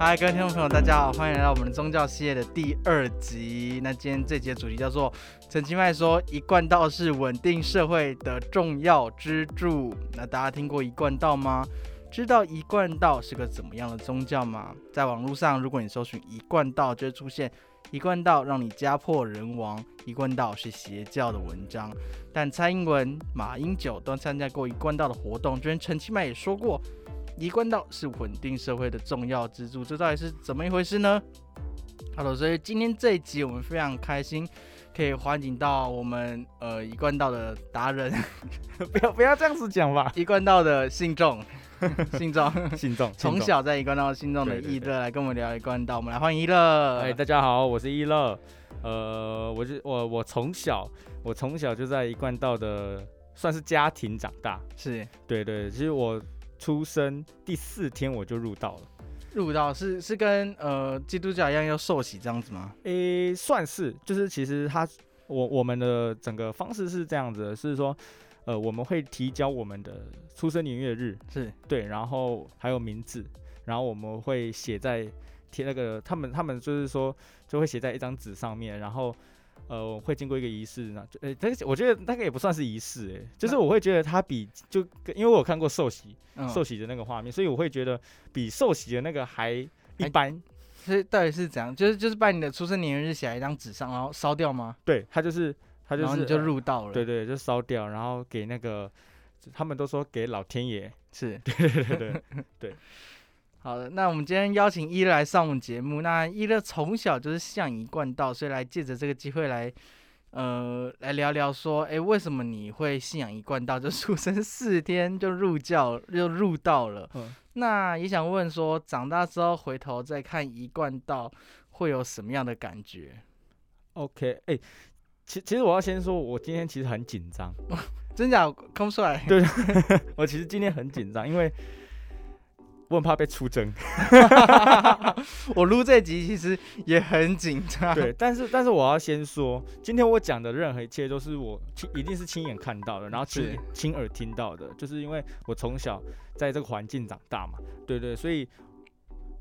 嗨，各位听众朋友，大家好，欢迎来到我们的宗教系列的第二集。那今天这节主题叫做陈其迈说一贯道是稳定社会的重要支柱。那大家听过一贯道吗？知道一贯道是个怎么样的宗教吗？在网络上，如果你搜寻一贯道，就会出现一贯道让你家破人亡，一贯道是邪教的文章。但蔡英文、马英九都参加过一贯道的活动，就连陈其迈也说过。一贯道是稳定社会的重要支柱，这到底是怎么一回事呢？好的，所以今天这一集我们非常开心，可以欢迎到我们呃一贯道的达人，不要不要这样子讲吧，一贯道的 信众，信众，信众，从小在一贯道信众的易乐来跟我们聊一贯道，我们来欢迎一乐。哎，大家好，我是一乐，呃，我是我我从小我从小就在一贯道的算是家庭长大，是对对，其实我。出生第四天我就入道了，入道是是跟呃基督教一样要受洗这样子吗？诶，算是，就是其实他我我们的整个方式是这样子，是说呃我们会提交我们的出生年月日，是对，然后还有名字，然后我们会写在贴那个他们他们就是说就会写在一张纸上面，然后。呃，会经过一个仪式呢，就诶，但是我觉得那个也不算是仪式，哎，就是我会觉得它比就因为我有看过受洗，受洗的那个画面，所以我会觉得比寿喜的那个还一般。所以到底是怎样？就是就是把你的出生年月日写在一张纸上，然后烧掉吗？对，他就是他就是，就入道了。对对，就烧掉，然后给那个他们都说给老天爷，是对对对对对。好的，那我们今天邀请一乐来上我们节目。那一乐从小就是信仰一贯道，所以来借着这个机会来，呃，来聊聊说，哎，为什么你会信仰一贯道？就出生四天就入教，就入道了。嗯，那也想问说，长大之后回头再看一贯道，会有什么样的感觉？OK，哎，其其实我要先说，我今天其实很紧张，真假看不出来。对，我其实今天很紧张，因为。我很怕被出征，我录这集其实也很紧张。对，但是但是我要先说，今天我讲的任何一切都是我亲，一定是亲眼看到的，然后亲亲耳听到的，就是因为我从小在这个环境长大嘛。对对，所以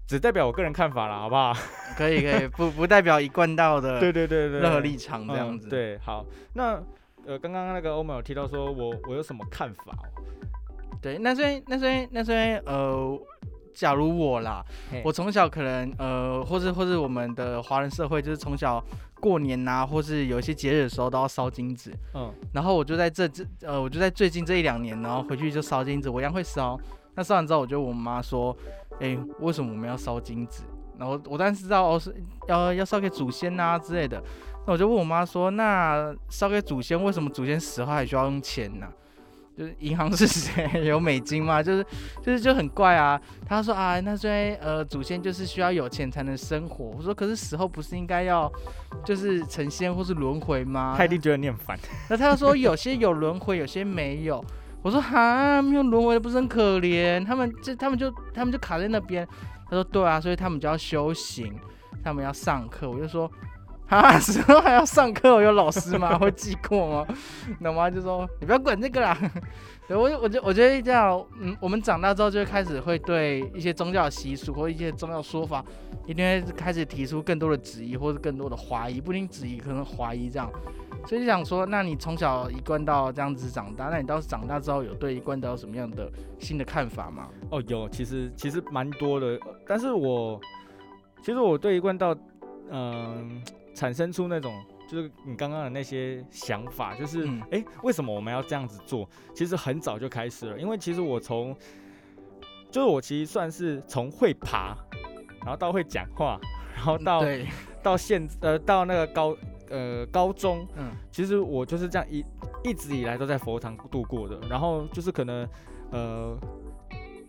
只代表我个人看法了，好不好？可以可以，不不代表一贯道的。对对对对，任何立场这样子。对，好，那呃，刚刚那个欧美有提到说我我有什么看法？对，那所以那所以那所以呃。假如我啦，我从小可能呃，或是或是我们的华人社会，就是从小过年呐，或是有一些节日的时候都要烧金子，嗯，然后我就在这这呃，我就在最近这一两年，然后回去就烧金子，我一样会烧。那烧完之后，我就问我妈说，哎，为什么我们要烧金子？然后我当时知道哦，是要要烧给祖先呐之类的。那我就问我妈说，那烧给祖先，为什么祖先死后还需要用钱呢？就是银行是谁 有美金吗？就是就是就很怪啊。他说啊，那虽然呃祖先就是需要有钱才能生活。我说可是死后不是应该要就是成仙或是轮回吗？他一定觉得你很烦。那他说有些有轮回，有些没有。我说哈，没有轮回不是很可怜？他们这他们就他们就卡在那边。他说对啊，所以他们就要修行，他们要上课。我就说。啊，时候还要上课，有老师吗？会记过吗？那我妈就说：“你不要管这个啦。”对我，我就我觉得这样，嗯，我们长大之后就会开始会对一些宗教习俗或一些宗教说法，一定会开始提出更多的质疑或者更多的怀疑，不仅质疑，可能怀疑这样。所以就想说，那你从小一贯道这样子长大，那你到长大之后有对一贯道有什么样的新的看法吗？哦，有，其实其实蛮多的，但是我其实我对一贯道，嗯。产生出那种就是你刚刚的那些想法，就是哎，为什么我们要这样子做？其实很早就开始了，因为其实我从，就是我其实算是从会爬，然后到会讲话，然后到到现呃到那个高呃高中，嗯，其实我就是这样一一直以来都在佛堂度过的，然后就是可能呃。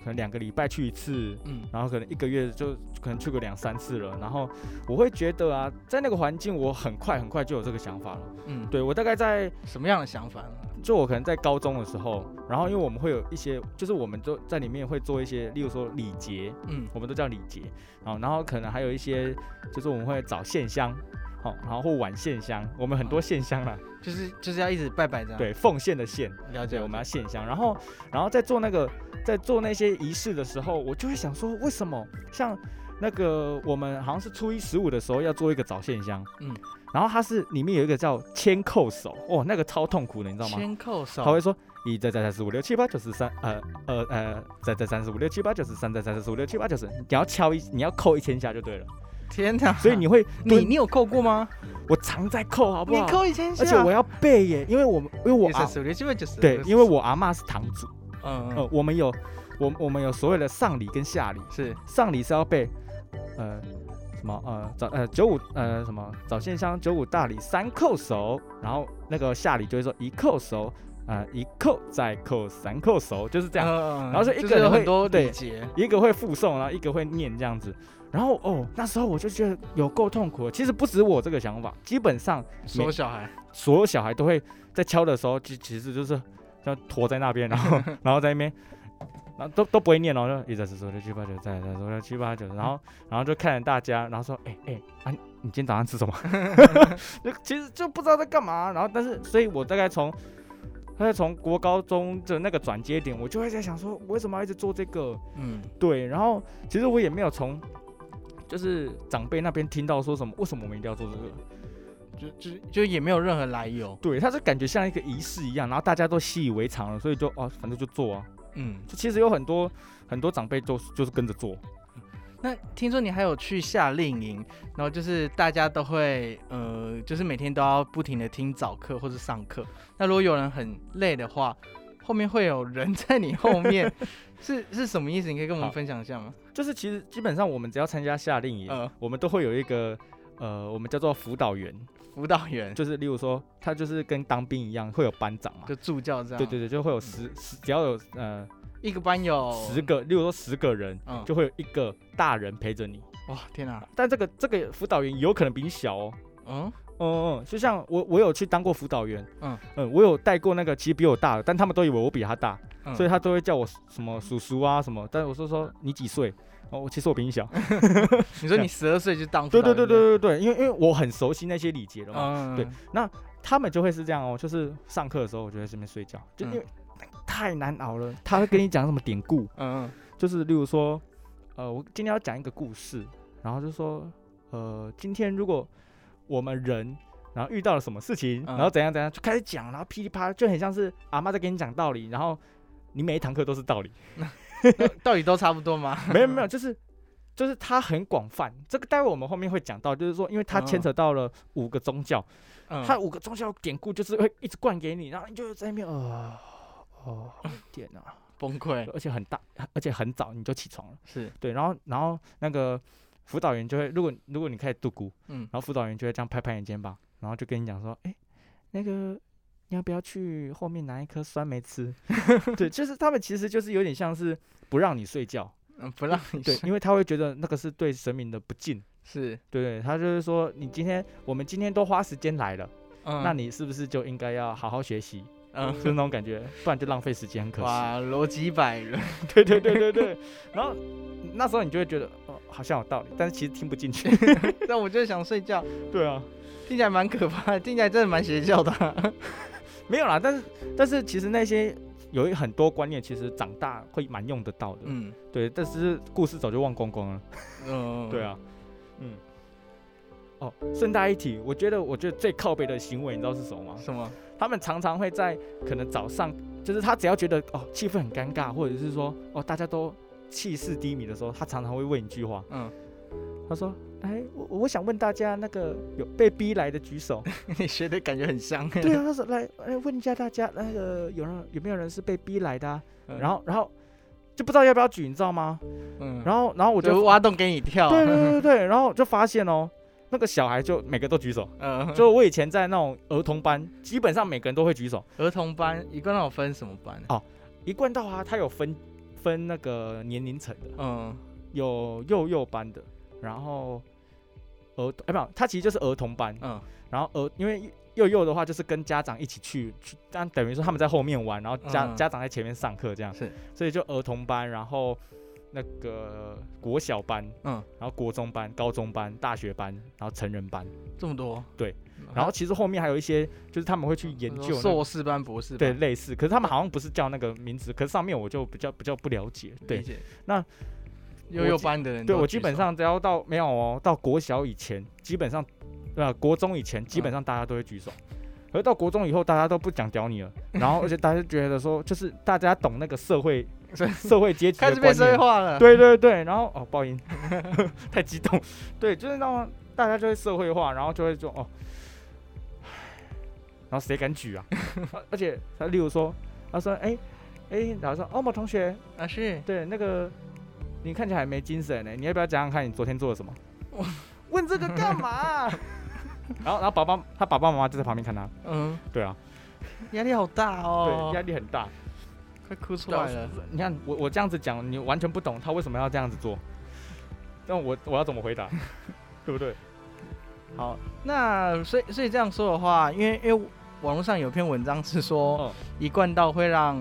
可能两个礼拜去一次，嗯，然后可能一个月就可能去个两三次了，然后我会觉得啊，在那个环境，我很快很快就有这个想法了，嗯，对我大概在什么样的想法呢？就我可能在高中的时候，然后因为我们会有一些，就是我们都在里面会做一些，例如说礼节，嗯，我们都叫礼节，然后然后可能还有一些，就是我们会找线香。好，然后或晚献香，我们很多献香啦，就是就是要一直拜拜这样。对，奉献的献，了解。我们要献香，然后然后在做那个在做那些仪式的时候，我就会想说，为什么像那个我们好像是初一十五的时候要做一个早献香，嗯，然后它是里面有一个叫牵扣手，哦，那个超痛苦的，你知道吗？牵扣手，他会说一再再三四五六七八九十三，呃呃呃，再再三四五六七八九十三，再再三四五六七八九十，你要敲一，你要扣一千下就对了。天哪！所以你会，你你有扣过吗？我常在扣，好不好？你扣一千下，而且我要背耶，因为我们因为我阿对，因为我阿妈是堂主，嗯嗯，我们有我我们有所谓的上礼跟下礼，是上礼是要背，呃什么呃早呃九五呃什么早线香九五大礼三叩首，然后那个下礼就会说一叩首，呃一叩再叩三叩首，就是这样，然后是一个人会对，一个会附送，然后一个会念这样子。然后哦，那时候我就觉得有够痛苦。其实不止我这个想法，基本上所有小孩，所有小孩都会在敲的时候，其其实就是要拖在那边，然后 然后在那边，然后都都不会念哦，就一、直在说、六、七、八、九，再再说六七八九，然后然后就看着大家，然后说，哎哎啊，你今天早上吃什么？就其实就不知道在干嘛。然后但是，所以我大概从，大概从国高中的那个转接点，我就会在想说，我为什么要一直做这个？嗯，对。然后其实我也没有从。就是长辈那边听到说什么，为什么我们一定要做这个？就就就也没有任何来由。对，他是感觉像一个仪式一样，然后大家都习以为常了，所以就哦，反正就做啊。嗯，就其实有很多很多长辈都就是跟着做。那听说你还有去夏令营，然后就是大家都会呃，就是每天都要不停的听早课或者上课。那如果有人很累的话，后面会有人在你后面，是是什么意思？你可以跟我们分享一下吗？就是其实基本上我们只要参加夏令营，我们都会有一个呃，我们叫做辅导员。辅导员就是例如说，他就是跟当兵一样，会有班长嘛，就助教这样。对对对，就会有十十，只要有呃一个班有十个，例如说十个人，就会有一个大人陪着你。哇，天哪！但这个这个辅导员有可能比你小哦。嗯。嗯嗯，就像我我有去当过辅导员，嗯嗯，我有带过那个其实比我大的，但他们都以为我比他大，所以他都会叫我什么叔叔啊什么，但是我说说你几岁？哦，其实我比你小。你说你十二岁就当？对对对对对对，因为因为我很熟悉那些礼节了嘛。对，那他们就会是这样哦，就是上课的时候我就在这边睡觉，就因为太难熬了。他会跟你讲什么典故？嗯嗯，就是例如说，呃，我今天要讲一个故事，然后就说，呃，今天如果。我们人，然后遇到了什么事情，然后怎样怎样，就开始讲，然后噼里啪啦，就很像是阿妈在跟你讲道理，然后你每一堂课都是道理，道理都差不多吗？没有没有，就是就是它很广泛，这个待会我们后面会讲到，就是说，因为它牵扯到了五个宗教，它五个宗教典故就是会一直灌给你，然后你就在那边，哦哦，天哪，崩溃，而且很大，而且很早你就起床了，是。对，然后然后那个。辅导员就会，如果如果你开始度孤，嗯，然后辅导员就会这样拍拍你肩膀，然后就跟你讲说，哎，那个你要不要去后面拿一颗酸梅吃？对，就是他们其实就是有点像是不让你睡觉，嗯，不让你对，因为他会觉得那个是对神明的不敬，是。对对，他就是说你今天我们今天都花时间来了，嗯，那你是不是就应该要好好学习？嗯，就是那种感觉，不然就浪费时间，很可惜。哇，逻辑百人，对对对对对。然后那时候你就会觉得，哦，好像有道理，但是其实听不进去。但我就想睡觉。对啊，听起来蛮可怕，听起来真的蛮邪教的。没有啦，但是但是其实那些有一很多观念，其实长大会蛮用得到的。嗯，对，但是故事早就忘光光了。嗯，对啊，嗯。哦，顺带一提，我觉得我觉得最靠背的行为，你知道是什么吗？什么？他们常常会在可能早上，就是他只要觉得哦气氛很尴尬，或者是说哦大家都气势低迷的时候，他常常会问一句话，嗯，他说：“哎，我我想问大家，那个有被逼来的举手。”你学的感觉很像。对啊，他说：“来来问一下大家，那个有人有没有人是被逼来的啊？”然后然后就不知道要不要举，你知道吗？嗯，然后然后我就挖洞给你跳。对对对对，然后就发现哦。那个小孩就每个都举手，嗯，就我以前在那种儿童班，基本上每个人都会举手。儿童班一贯道有分什么班？哦，一贯道啊，它有分分那个年龄层的，嗯，有幼幼班的，然后儿哎不，他其实就是儿童班，嗯，然后儿因为幼幼的话就是跟家长一起去去，但等于说他们在后面玩，然后家家长在前面上课这样，是，所以就儿童班，然后那个国小班，嗯，然后国中班、高中班、大学班，然后成人班，这么多，对。然后其实后面还有一些，就是他们会去研究硕士班、博士班，对，类似。可是他们好像不是叫那个名字，可是上面我就比较比较不了解。对，那幼幼班的人，对我基本上只要到没有哦，到国小以前，基本上对吧？国中以前基本上大家都会举手，而到国中以后，大家都不讲屌你了。然后而且大家觉得说，就是大家懂那个社会 社会阶级开始被社会化了。对对对，然后哦，报音 太激动，对，就是让大家就会社会化，然后就会说哦。然后谁敢举啊？而且他例如说，他说：“哎哎，然后说哦某同学啊，是对那个你看起来没精神呢，你要不要讲讲看你昨天做了什么？问这个干嘛？”然后然后爸爸他爸爸妈妈就在旁边看他，嗯，对啊，压力好大哦，对，压力很大，快哭出来了。你看我我这样子讲，你完全不懂他为什么要这样子做，那我我要怎么回答？对不对？好，那所以所以这样说的话，因为因为。网络上有篇文章是说，一贯道会让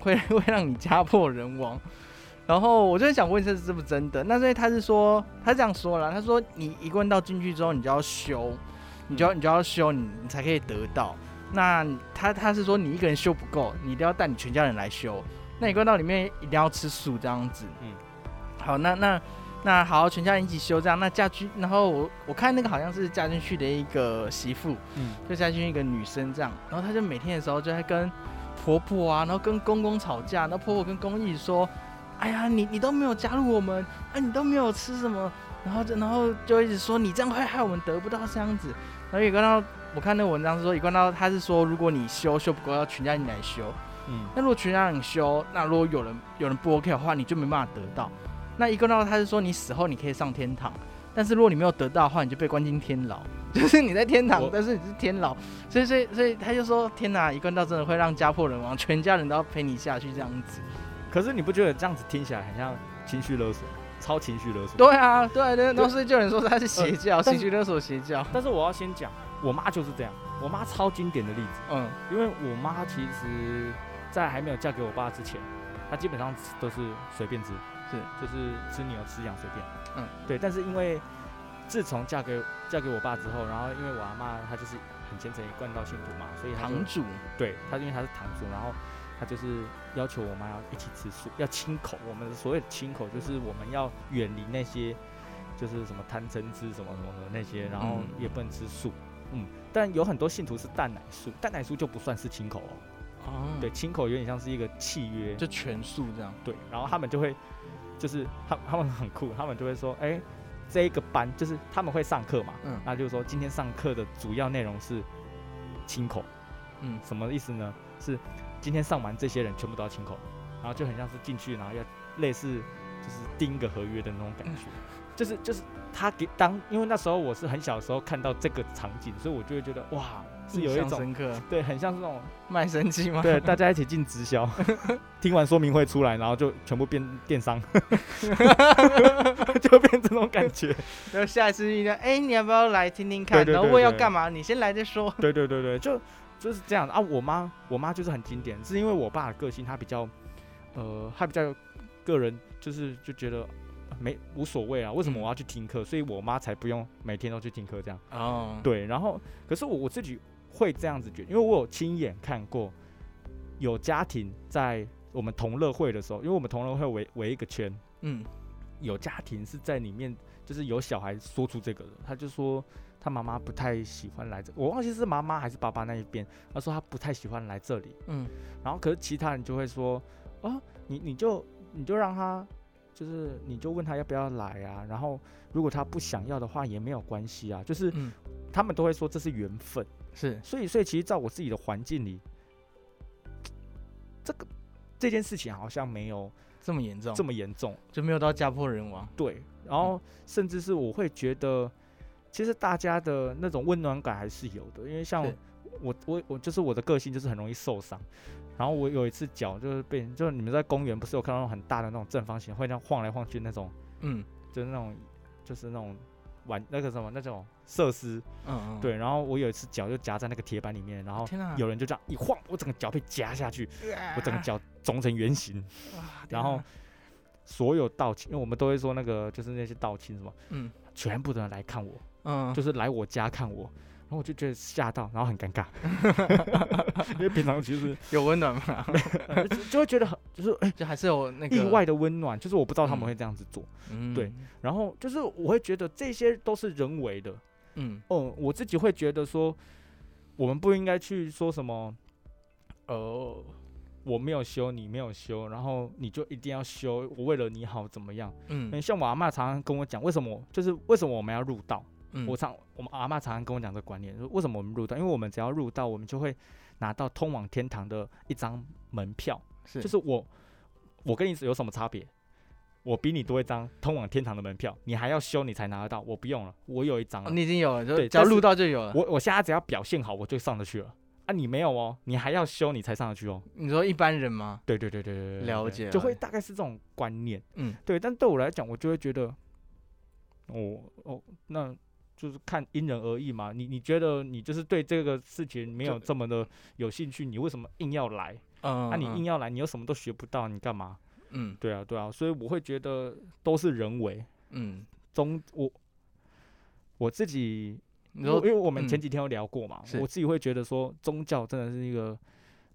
会 会让你家破人亡，然后我就想问一下是不是真的？那所以他是说他这样说了，他说你一贯道进去之后，你就要修，你就要你就要修，你你才可以得到。那他他是说你一个人修不够，你一定要带你全家人来修。那你关到里面一定要吃素这样子。嗯，好，那那。那好，全家人一起修这样。那嫁君，然后我我看那个好像是嫁进去的一个媳妇，嗯，就嫁进去一个女生这样。然后她就每天的时候就在跟婆婆啊，然后跟公公吵架。然后婆婆跟公公一直说：“哎呀，你你都没有加入我们，哎，你都没有吃什么。”然后就然后就一直说你这样会害我们得不到这样子。然后也关到我看那个文章是说，一贯道他是说，如果你修修不够，要全家你来修。嗯，那如果全家你修，那如果有人有人不 OK 的话，你就没办法得到。那一贯道？他是说你死后你可以上天堂，但是如果你没有得到的话，你就被关进天牢。就是你在天堂，但是你是天牢。所以，所以，所以他就说：天哪，一贯道真的会让家破人亡，全家人都要陪你下去这样子。可是你不觉得这样子听起来很像情绪勒索？超情绪勒索？对啊，对对，都是就有人说他是邪教，情绪勒索邪教。但是我要先讲，我妈就是这样。我妈超经典的例子。嗯，因为我妈其实，在还没有嫁给我爸之前，她基本上都是随便吃。是，就是吃牛吃羊随便，嗯，对。但是因为自从嫁给嫁给我爸之后，然后因为我阿妈她就是很虔诚一贯道信徒嘛，所以堂主，对，她因为她是堂主，然后她就是要求我妈要一起吃素，要亲口。我们所谓的亲口，就是我们要远离那些就是什么贪嗔痴什么什么的那些，然后也不能吃素，嗯。但有很多信徒是淡奶素，淡奶素就不算是清口哦。哦，对，清口有点像是一个契约，就全素这样。对，然后他们就会。就是他他们很酷，他们就会说，哎，这一个班就是他们会上课嘛，嗯，那就是说今天上课的主要内容是清口，嗯，什么意思呢？是今天上完这些人全部都要清口，然后就很像是进去然后要类似就是订一个合约的那种感觉，就是就是他给当因为那时候我是很小的时候看到这个场景，所以我就会觉得哇。是有一种深刻，对，很像是那种卖身契吗？对，大家一起进直销，听完说明会出来，然后就全部变电商，就变这种感觉。然后下一次遇到，哎，你要不要来听听看？然后问要干嘛？你先来再说。对对对对，就就是这样啊。我妈，我妈就是很经典，是因为我爸的个性，他比较，呃，他比较个人，就是就觉得没无所谓啊。为什么我要去听课？所以我妈才不用每天都去听课这样。哦，对，然后可是我我自己。会这样子觉得，因为我有亲眼看过，有家庭在我们同乐会的时候，因为我们同乐会围围一个圈，嗯，有家庭是在里面，就是有小孩说出这个的，他就说他妈妈不太喜欢来这，我忘记是妈妈还是爸爸那一边，他说他不太喜欢来这里，嗯，然后可是其他人就会说，哦，你你就你就让他，就是你就问他要不要来啊，然后如果他不想要的话也没有关系啊，就是他们都会说这是缘分。是，所以，所以其实，在我自己的环境里，这个这件事情好像没有这么严重，这么严重，就没有到家破人亡。对，然后甚至是我会觉得，其实大家的那种温暖感还是有的，因为像我，我，我就是我的个性就是很容易受伤，然然后我有一次脚就是被，就是你们在公园不是有看到那种很大的那种正方形会这样晃来晃去那种，嗯，就是那种就是那种玩那个什么那种设施，嗯嗯，对，然后我有一次脚就夹在那个铁板里面，然后有人就这样一晃，我整个脚被夹下去，我整个脚肿成圆形，然后所有道亲，因为我们都会说那个就是那些道亲什么，嗯，全部的人来看我，嗯，就是来我家看我。然后我就觉得吓到，然后很尴尬，因为平常其实有温暖嘛，就会觉得很就是哎，就还是有那个意外的温暖，就是我不知道他们会这样子做，对。然后就是我会觉得这些都是人为的，嗯，哦，我自己会觉得说，我们不应该去说什么，呃，我没有修，你没有修，然后你就一定要修，我为了你好怎么样？嗯，像我阿妈常常跟我讲，为什么就是为什么我们要入道？我常我们阿妈常常跟我讲这个观念，说为什么我们入道？因为我们只要入道，我们就会拿到通往天堂的一张门票。是，就是我我跟你有什么差别？我比你多一张通往天堂的门票，你还要修你才拿得到，我不用了，我有一张。你已经有了，对，只要入道就有了。我我现在只要表现好，我就上得去了。啊，你没有哦，你还要修你才上得去哦。你说一般人吗？对对对对对对，了解，就会大概是这种观念。嗯，对，但对我来讲，我就会觉得，哦哦，那。就是看因人而异嘛，你你觉得你就是对这个事情没有这么的有兴趣，你为什么硬要来？嗯，那你硬要来，你又什么都学不到，你干嘛？嗯，对啊，对啊，所以我会觉得都是人为。嗯，宗我我自己，你说，因为我们前几天有聊过嘛，我自己会觉得说宗教真的是一个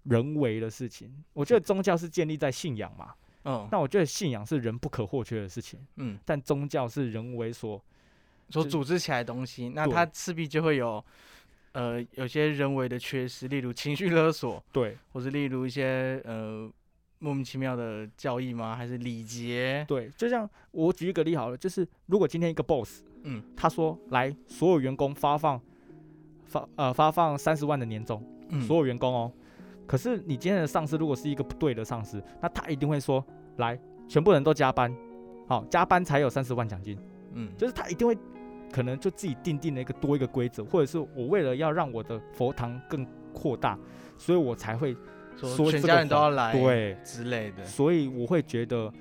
人为的事情。我觉得宗教是建立在信仰嘛，嗯，那我觉得信仰是人不可或缺的事情，嗯，但宗教是人为所。所组织起来的东西，那它势必就会有，呃，有些人为的缺失，例如情绪勒索，对，或是例如一些呃莫名其妙的教义吗？还是礼节？对，就像我举一个例好了，就是如果今天一个 boss，嗯，他说来所有员工发放发呃发放三十万的年终，所有员工哦，可是你今天的上司如果是一个不对的上司，那他一定会说来全部人都加班，好加班才有三十万奖金，嗯，就是他一定会。可能就自己定定了一个多一个规则，或者是我为了要让我的佛堂更扩大，所以我才会说全家人都要来，对之类的。所以我会觉得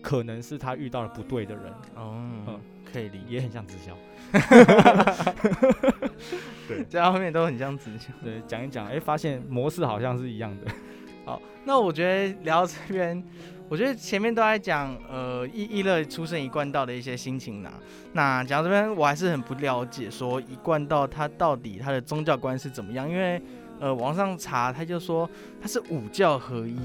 可能是他遇到了不对的人。哦，嗯，可以理，也很像直销。对，在后面都很像直销。对，讲一讲，哎，发现模式好像是一样的。好，那我觉得聊到这边。我觉得前面都在讲，呃，一一乐出生一贯道的一些心情呐。那讲到这边，我还是很不了解，说一贯道它到底它的宗教观是怎么样？因为，呃，网上查他就说它是五教合一。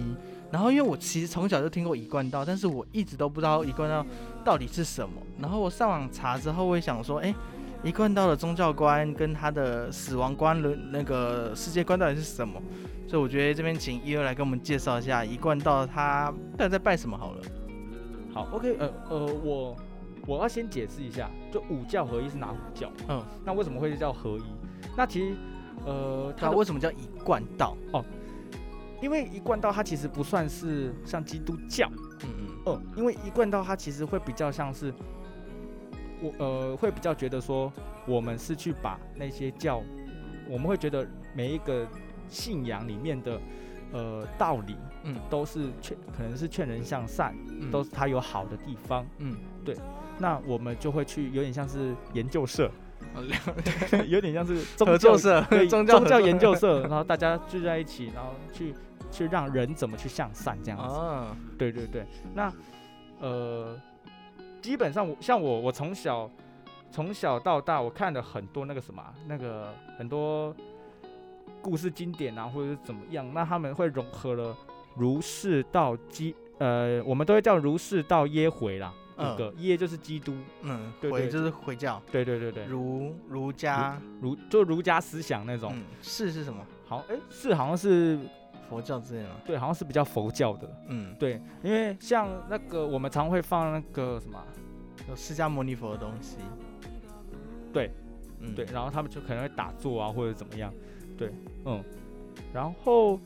然后，因为我其实从小就听过一贯道，但是我一直都不知道一贯道到底是什么。然后我上网查之后，我也想说，哎，一贯道的宗教观跟他的死亡观的那个世界观到底是什么？所以我觉得这边请一二来跟我们介绍一下一贯道他到底在拜什么好了。好，OK，呃呃，我我要先解释一下，就五教合一是哪五教？嗯，那为什么会叫合一？那其实，呃，它为什么叫一贯道？哦，因为一贯道它其实不算是像基督教，嗯嗯，哦，因为一贯道它其实会比较像是，我呃会比较觉得说，我们是去把那些教，我们会觉得每一个。信仰里面的呃道理，嗯，都是劝，可能是劝人向善，都是它有好的地方，嗯，对。那我们就会去，有点像是研究社，有点像是 合作社，宗教研究社，然后大家聚在一起，然后去去让人怎么去向善这样子。啊，对对对。那呃，基本上我像我，我从小从小到大，我看了很多那个什么，那个很多。故事经典啊，或者是怎么样？那他们会融合了儒释道基，呃，我们都会叫儒释道耶回啦。那个耶就是基督，嗯，对就是回教。对对对对，儒儒家儒就儒家思想那种。释是什么？好，哎，释好像是佛教之类的。对，好像是比较佛教的。嗯，对，因为像那个我们常会放那个什么，有释迦牟尼佛的东西。对，嗯，对，然后他们就可能会打坐啊，或者怎么样。对，嗯，然后，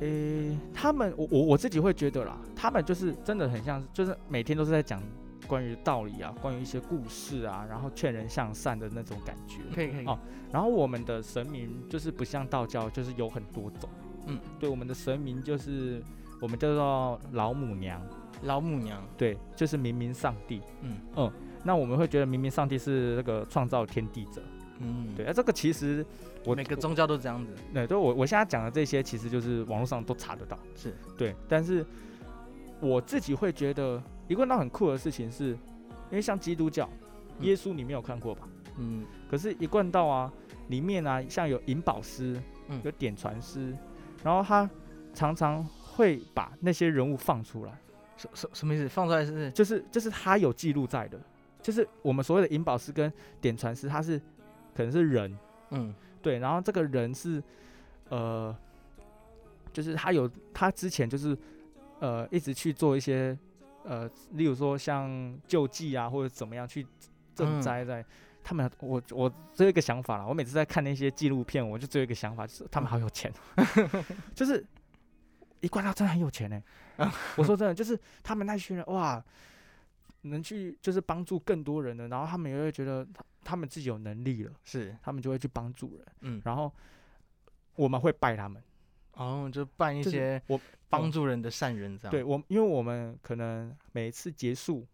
诶，他们，我我我自己会觉得啦，他们就是真的很像，就是每天都是在讲关于道理啊，关于一些故事啊，然后劝人向善的那种感觉。可以可以哦。然后我们的神明就是不像道教，就是有很多种，嗯，对，我们的神明就是我们叫做老母娘。老母娘，对，就是明明上帝。嗯嗯，那我们会觉得明明上帝是那个创造天地者。嗯，对，那这个其实我每个宗教都这样子。对，就我我现在讲的这些，其实就是网络上都查得到。是对，但是我自己会觉得一个到很酷的事情是，因为像基督教，耶稣你没有看过吧？嗯。可是，一贯道啊，里面啊，像有引宝师，有点传师，然后他常常会把那些人物放出来。什什什么意思？放出来是就是就是他有记录在的，就是我们所谓的引宝师跟点传师，他是可能是人，嗯，对，然后这个人是呃，就是他有他之前就是呃一直去做一些呃，例如说像救济啊或者怎么样去赈灾，在他们我我只有一个想法了，我每次在看那些纪录片，我就只有一个想法，就是他们好有钱，就是一贯他真的很有钱呢。我说真的，就是他们那群人哇，能去就是帮助更多人的，然后他们也会觉得他他们自己有能力了，是他们就会去帮助人，嗯，然后我们会拜他们，哦，就办一些我帮助人的善人这样。对我，因为我们可能每一次结束，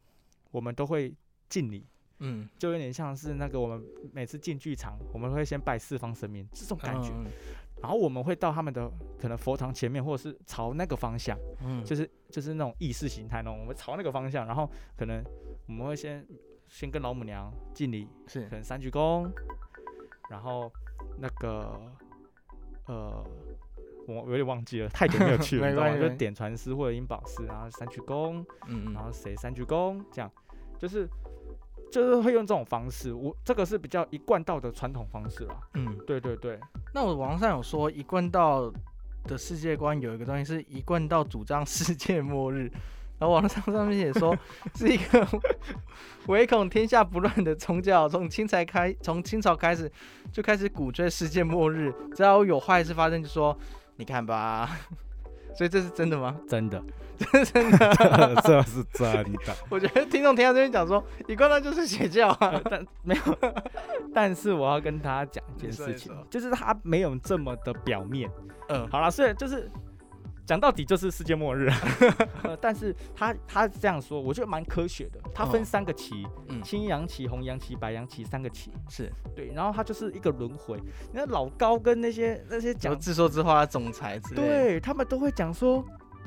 我们都会敬礼，嗯，就有点像是那个我们每次进剧场，我们会先拜四方神明这种感觉。然后我们会到他们的可能佛堂前面，或者是朝那个方向，嗯，就是就是那种意识形态那种，我们朝那个方向，然后可能我们会先先跟老母娘敬礼，是。可能三鞠躬，然后那个呃，我有点忘记了，太久没有去了，然后就点传师或者音宝师，然后三鞠躬，嗯嗯，然后谁三鞠躬，这样。就是。就是会用这种方式，我这个是比较一贯道的传统方式啦。嗯，对对对。那我网上有说一贯道的世界观有一个东西是一贯道主张世界末日，然后网上上面也说 是一个唯恐天下不乱的宗教，从清朝开从清朝开始就开始鼓吹世界末日，只要有坏事发生就说你看吧。所以这是真的吗？真的。这是真的，这是真的。我觉得听众听到这边讲说，一贯道就是邪教啊，但没有。但是我要跟大家讲一件事情，就是他没有这么的表面。嗯，好了，所以就是。讲到底就是世界末日，但是他他这样说，我觉得蛮科学的。他分三个旗，青阳旗、红阳旗、白阳旗三个旗，是对。然后他就是一个轮回。那老高跟那些那些讲自说自话的总裁之类，对他们都会讲说，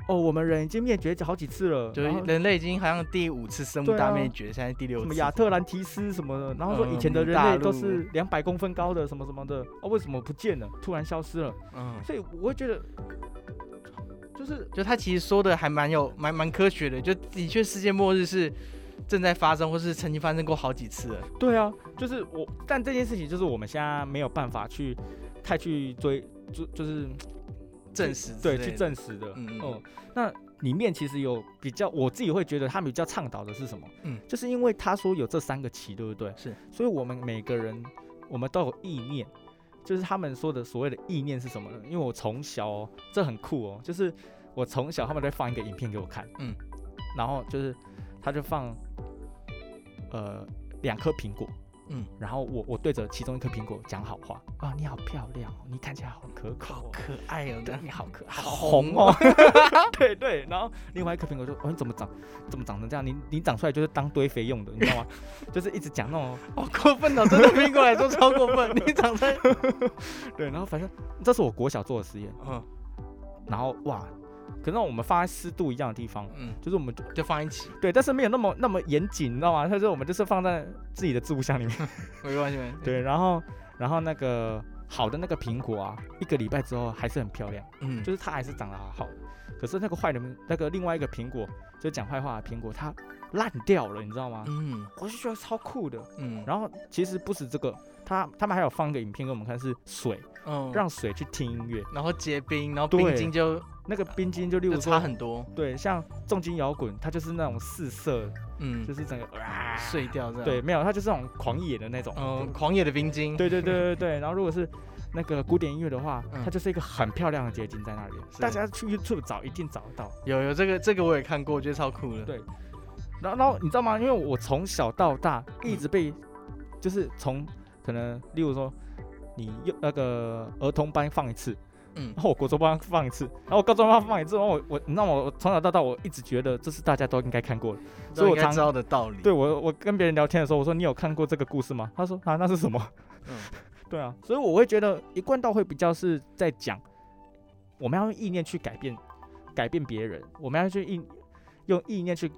哦，我们人已经灭绝好几次了，就是人类已经好像第五次生物大灭绝，现在第六次。什么亚特兰提斯什么的，然后说以前的人类都是两百公分高的什么什么的，哦，为什么不见了？突然消失了。嗯，所以我会觉得。就是，就他其实说的还蛮有蛮蛮科学的，就的确世界末日是正在发生，或是曾经发生过好几次了。对啊，就是我，但这件事情就是我们现在没有办法去太去追，就就是证实，对，去证实的。嗯嗯。那里面其实有比较，我自己会觉得他们比较倡导的是什么？嗯，就是因为他说有这三个旗，对不对？是。所以我们每个人，我们都有意念。就是他们说的所谓的意念是什么呢？因为我从小哦，这很酷哦，就是我从小他们在放一个影片给我看，嗯，然后就是他就放呃两颗苹果。嗯，然后我我对着其中一颗苹果讲好话。啊，你好漂亮哦，你看起来好可口，好可爱哦，对，你好可好红哦，对对，然后另外一颗苹果就哦你怎么长怎么长成这样？你你长出来就是当堆肥用的，你知道吗？就是一直讲那种好过分哦，真的苹果来说超过分，你长出来，对，然后反正这是我国小做的实验，嗯，然后哇。可能我们放在湿度一样的地方，嗯，就是我们就放一起，对，但是没有那么那么严谨，你知道吗？他说我们就是放在自己的置物箱里面，没关系，对，然后然后那个好的那个苹果啊，一个礼拜之后还是很漂亮，嗯，就是它还是长得好好的。可是那个坏的那个另外一个苹果，就讲坏话的苹果，它烂掉了，你知道吗？嗯，我就觉得超酷的，嗯，然后其实不止这个。他他们还有放一个影片给我们看，是水，嗯，让水去听音乐，然后结冰，然后冰晶就那个冰晶就例如差很多，对，像重金摇滚，它就是那种四色，嗯，就是整个啊碎掉这样，对，没有，它就是那种狂野的那种，嗯，狂野的冰晶，对对对对 对，然后如果是那个古典音乐的话，它就是一个很漂亮的结晶在那里，大家去 YouTube 找一定找得到，有有这个这个我也看过，我觉得超酷的，对，然后然后你知道吗？因为我从小到大一直被就是从可能，例如说，你幼那个儿童班放一次，嗯，然后我国中班放一次，然后我高中班放一次，然后我我，那我从小到大我一直觉得这是大家都应该看过的，所以我常知道的道理。对我我跟别人聊天的时候，我说你有看过这个故事吗？他说啊，那是什么？嗯，对啊，所以我会觉得一贯道会比较是在讲，我们要用意念去改变改变别人，我们要去意用意念去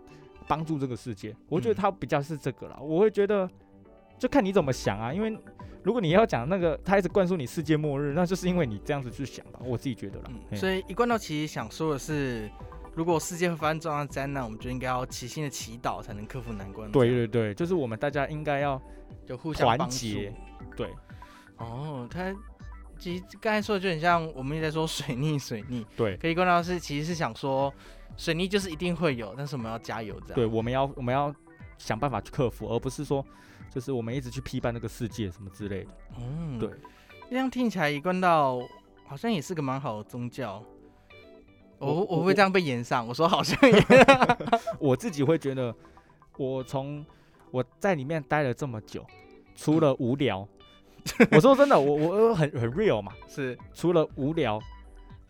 帮助这个世界。我觉得他比较是这个了，我会觉得。就看你怎么想啊，因为如果你要讲那个，他一直灌输你世界末日，那就是因为你这样子去想吧。我自己觉得啦。所以一贯道其实想说的是，如果世界会发生重大灾难，我们就应该要齐心的祈祷，才能克服难关。对对对，就是我们大家应该要就互相团结。对。哦，他其实刚才说的就很像我们一直在说水逆，水逆。对。可以贯道是其实是想说，水逆就是一定会有，但是我们要加油这样。对，我们要我们要想办法去克服，而不是说。就是我们一直去批判那个世界什么之类的，嗯，对，这样听起来一贯到好像也是个蛮好的宗教。我我会这样被延上，我说好像也，我自己会觉得，我从我在里面待了这么久，除了无聊，我说真的，我我很很 real 嘛，是除了无聊，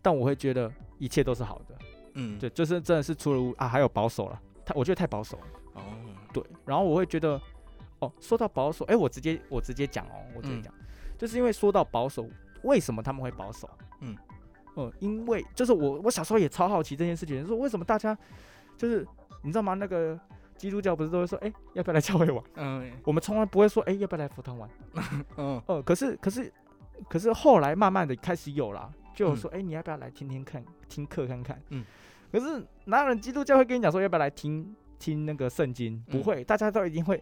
但我会觉得一切都是好的，嗯，对，就是真的是除了啊还有保守了，太我觉得太保守了，哦，对，然后我会觉得。哦，说到保守，哎，我直接我直接讲哦，我直接讲，就是因为说到保守，为什么他们会保守？嗯，哦，因为就是我我小时候也超好奇这件事情，说为什么大家就是你知道吗？那个基督教不是都会说，哎，要不要来教会玩？嗯，我们从来不会说，哎，要不要来佛堂玩？嗯，哦，可是可是可是后来慢慢的开始有了，就有说，哎，你要不要来听听看，听课看看？嗯，可是哪有人基督教会跟你讲说要不要来听听那个圣经？不会，大家都一定会。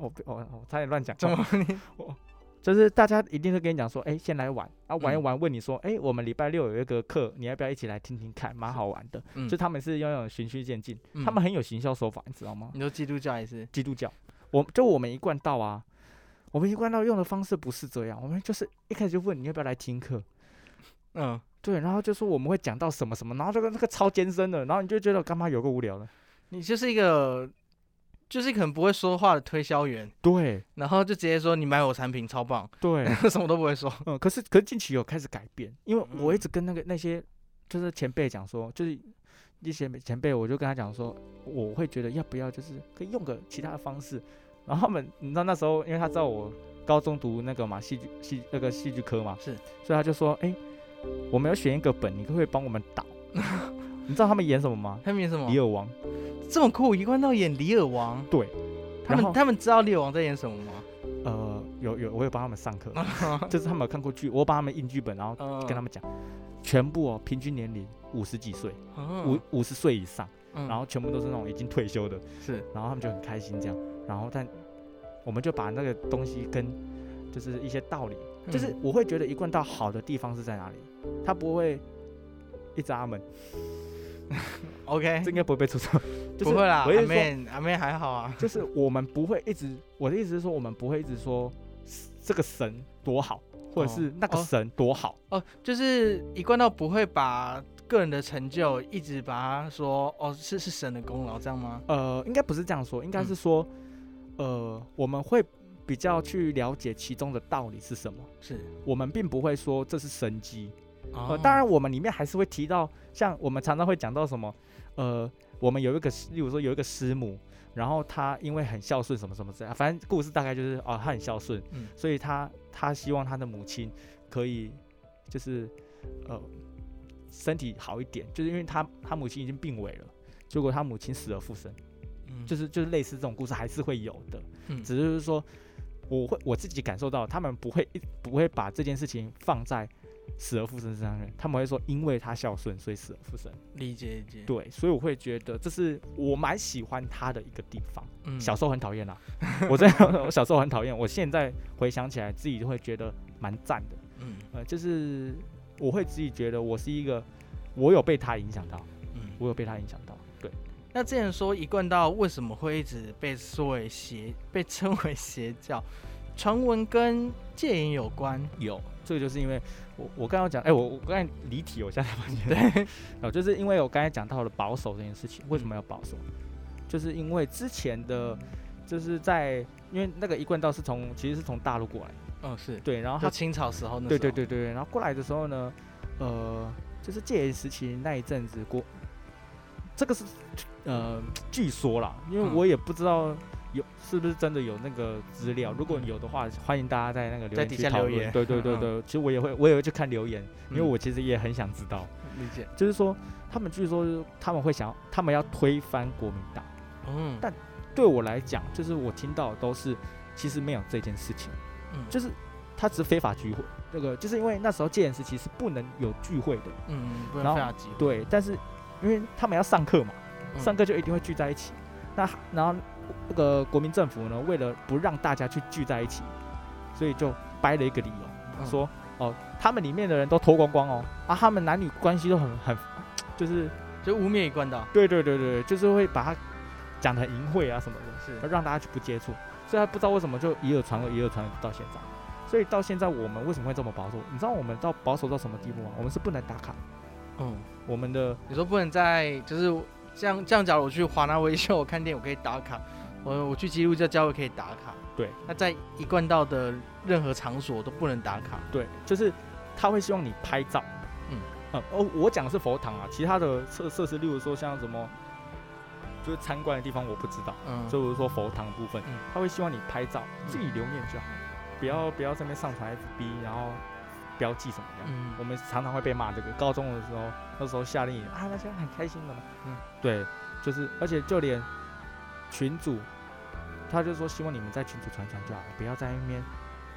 我我我差点乱讲，怎么你 我就是大家一定会跟你讲说，哎，先来玩，啊玩一玩，问你说，哎，我们礼拜六有一个课，你要不要一起来听听看，蛮好玩的。就他们是要用循序渐进，他们很有行销手法，你知道吗？你说基督教还是基督教？我就我们一贯道啊，我们一贯道用的方式不是这样，我们就是一开始就问你要不要来听课，嗯，对，然后就说我们会讲到什么什么，然后这个那个超艰深的，然后你就觉得干嘛有个无聊的，你就是一个。就是可能不会说话的推销员，对，然后就直接说你买我产品超棒，对，什么都不会说。嗯，可是可是近期有开始改变，因为我一直跟那个那些就是前辈讲说，就是一些前辈，我就跟他讲说，我会觉得要不要就是可以用个其他的方式。然后他们你知道那时候，因为他知道我高中读那个嘛戏剧戏那个戏剧科嘛，是，所以他就说，哎，我们要选一个本，你可不可以帮我们导？你知道他们演什么吗？他们演什么？李尔王，这么酷！一贯到演李尔王，对，他们他们知道李尔王在演什么吗？呃，有有，我有帮他们上课，就是他们有看过剧，我帮他们印剧本，然后跟他们讲，全部哦，平均年龄五十几岁，五五十岁以上，然后全部都是那种已经退休的，是，然后他们就很开心这样，然后但我们就把那个东西跟就是一些道理，就是我会觉得一贯到好的地方是在哪里，他不会一直阿门。OK，这应该不会被出错，不会啦。阿妹，阿妹还好啊。就是我们不会一直，我的意思是说，我们不会一直说这个神多好，或者是那个神多好。哦，就是一贯到不会把个人的成就一直把它说哦是是神的功劳这样吗？呃，应该不是这样说，应该是说，呃，我们会比较去了解其中的道理是什么。是我们并不会说这是神机。呃，当然，我们里面还是会提到，像我们常常会讲到什么，呃，我们有一个，例如说有一个师母，然后她因为很孝顺，什么什么之类，反正故事大概就是，哦，她很孝顺，嗯，所以她她希望她的母亲可以，就是呃，身体好一点，就是因为她她母亲已经病危了，结果她母亲死而复生，嗯，就是就是类似这种故事还是会有的，嗯，只是说我会我自己感受到，他们不会一不会把这件事情放在。死而复生这样人，他们会说，因为他孝顺，所以死而复生。理解理解。对，所以我会觉得这是我蛮喜欢他的一个地方。嗯，小时候很讨厌啦，我这样，我小时候很讨厌，我现在回想起来，自己会觉得蛮赞的。嗯，呃，就是我会自己觉得我是一个，我有被他影响到。嗯，我有被他影响到。对。那之前说一贯道为什么会一直被说为邪，被称为邪教？传闻跟戒严有关？有。这个就是因为我我刚刚讲，哎，我我刚才离题，我现在发现，对，哦，就是因为我刚才讲到了保守这件事情，为什么要保守？就是因为之前的就是在因为那个一贯道是从其实是从大陆过来，嗯是。对，然后他清朝时候那对对对对，然后过来的时候呢，呃，就是戒严时期那一阵子过，这个是呃据说啦，因为我也不知道有是不是真的有那个资料，如果有的话，欢迎大家在那个留言区讨论。对对对对，其实我也会我也会去看留言，因为我其实也很想知道。理解，就是说他们据说他们会想他们要推翻国民党，嗯，但对我来讲，就是我听到都是其实没有这件事情，嗯，就是他只是非法聚会，那个就是因为那时候戒严时期是不能有聚会的，嗯嗯，不能非法集对，但是因为他们要上课嘛，上课就一定会聚在一起，那然后那个国民政府呢，为了不让大家去聚在一起，所以就掰了一个理由，说。哦，他们里面的人都脱光光哦，啊，他们男女关系都很很，就是就污蔑一贯道，对对对对，就是会把他讲的淫秽啊什么的，是让大家去不接触，所以他不知道为什么就以耳传讹，以耳传到现在，所以到现在我们为什么会这么保守？你知道我们到保守到什么地步吗？我们是不能打卡，嗯，我们的你说不能在就是这样这样，假如我去华纳微秀我看电影，我可以打卡，我我去基督教教会可以打卡。对，那在一贯道的任何场所都不能打卡。对，就是他会希望你拍照。嗯嗯哦，我讲的是佛堂啊，其他的设设施，例如说像什么，就是参观的地方，我不知道。嗯，就比如说佛堂部分，嗯他会希望你拍照，自己留念就好，不要不要在那边上传 FB，然后标记什么的。嗯，我们常常会被骂这个。高中的时候，那时候夏令营啊，那些很开心的嘛。嗯，对，就是而且就连群主。他就说希望你们在群主传传就好了，不要在那边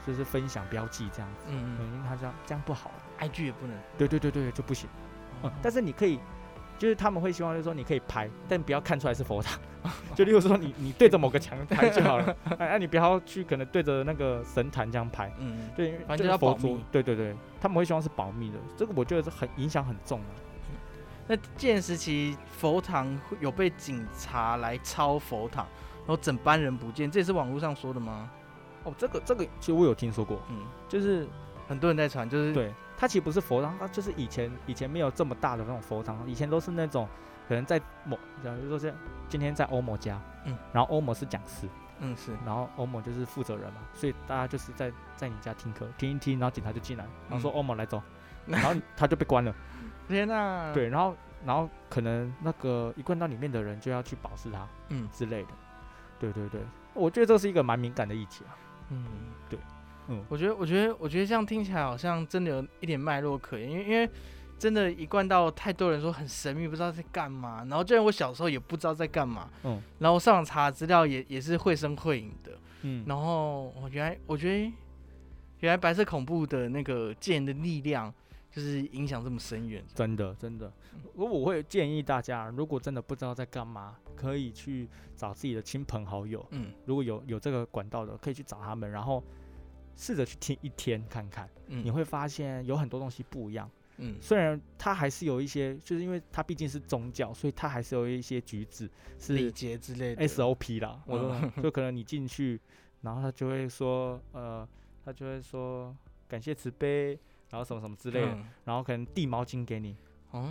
就是分享标记这样子。嗯嗯。因为他这样这样不好，IG 也不能。对对对对，就不行。嗯。但是你可以，就是他们会希望就是说你可以拍，但不要看出来是佛堂。就例如说你你对着某个墙拍就好了，哎，你不要去可能对着那个神坛这样拍。嗯嗯。对，反正要保密。对对对，他们会希望是保密的，这个我觉得是很影响很重啊。那建时期佛堂有被警察来抄佛堂？然后整班人不见，这也是网络上说的吗？哦，这个这个其实我有听说过，嗯，就是很多人在传，就是对，它其实不是佛堂，它就是以前以前没有这么大的那种佛堂，以前都是那种可能在某，假如说是今天在欧某家，嗯，然后欧某是讲师，嗯是，然后欧某就是负责人嘛，所以大家就是在在你家听课，听一听，然后警察就进来，然后说欧某来走，然后他就被关了，天哪，对，然后然后可能那个一贯到里面的人就要去保释他，嗯之类的。对对对，我觉得这是一个蛮敏感的议题啊。嗯，对，嗯，我觉得，我觉得，我觉得这样听起来好像真的有一点脉络可言，因为，因为真的，一贯到太多人说很神秘，不知道在干嘛。然后，就连我小时候也不知道在干嘛。嗯，然后上网查资料也也是绘声绘影的。嗯，然后我原来我觉得，原来白色恐怖的那个剑的力量。就是影响这么深远，真的真的。如果我会建议大家，如果真的不知道在干嘛，可以去找自己的亲朋好友。嗯，如果有有这个管道的，可以去找他们，然后试着去听一天看看。嗯，你会发现有很多东西不一样。嗯，虽然它还是有一些，就是因为它毕竟是宗教，所以它还是有一些举止是礼节之类的 SOP 啦。我说，就可能你进去，然后他就会说，呃，他就会说感谢慈悲。然后什么什么之类的，然后可能递毛巾给你，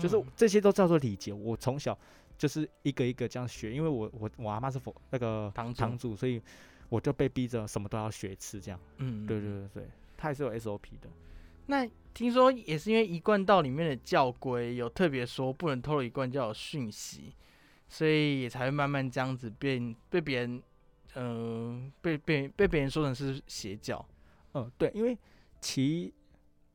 就是这些都叫做礼节。我从小就是一个一个这样学，因为我我我阿妈是佛那个堂堂主，所以我就被逼着什么都要学一次这样。嗯，对对对对，他也是有 SOP 的。那听说也是因为一贯道里面的教规有特别说不能透露一贯教的讯息，所以也才会慢慢这样子变被别人，嗯，被被被别人说成是邪教。嗯，对，因为其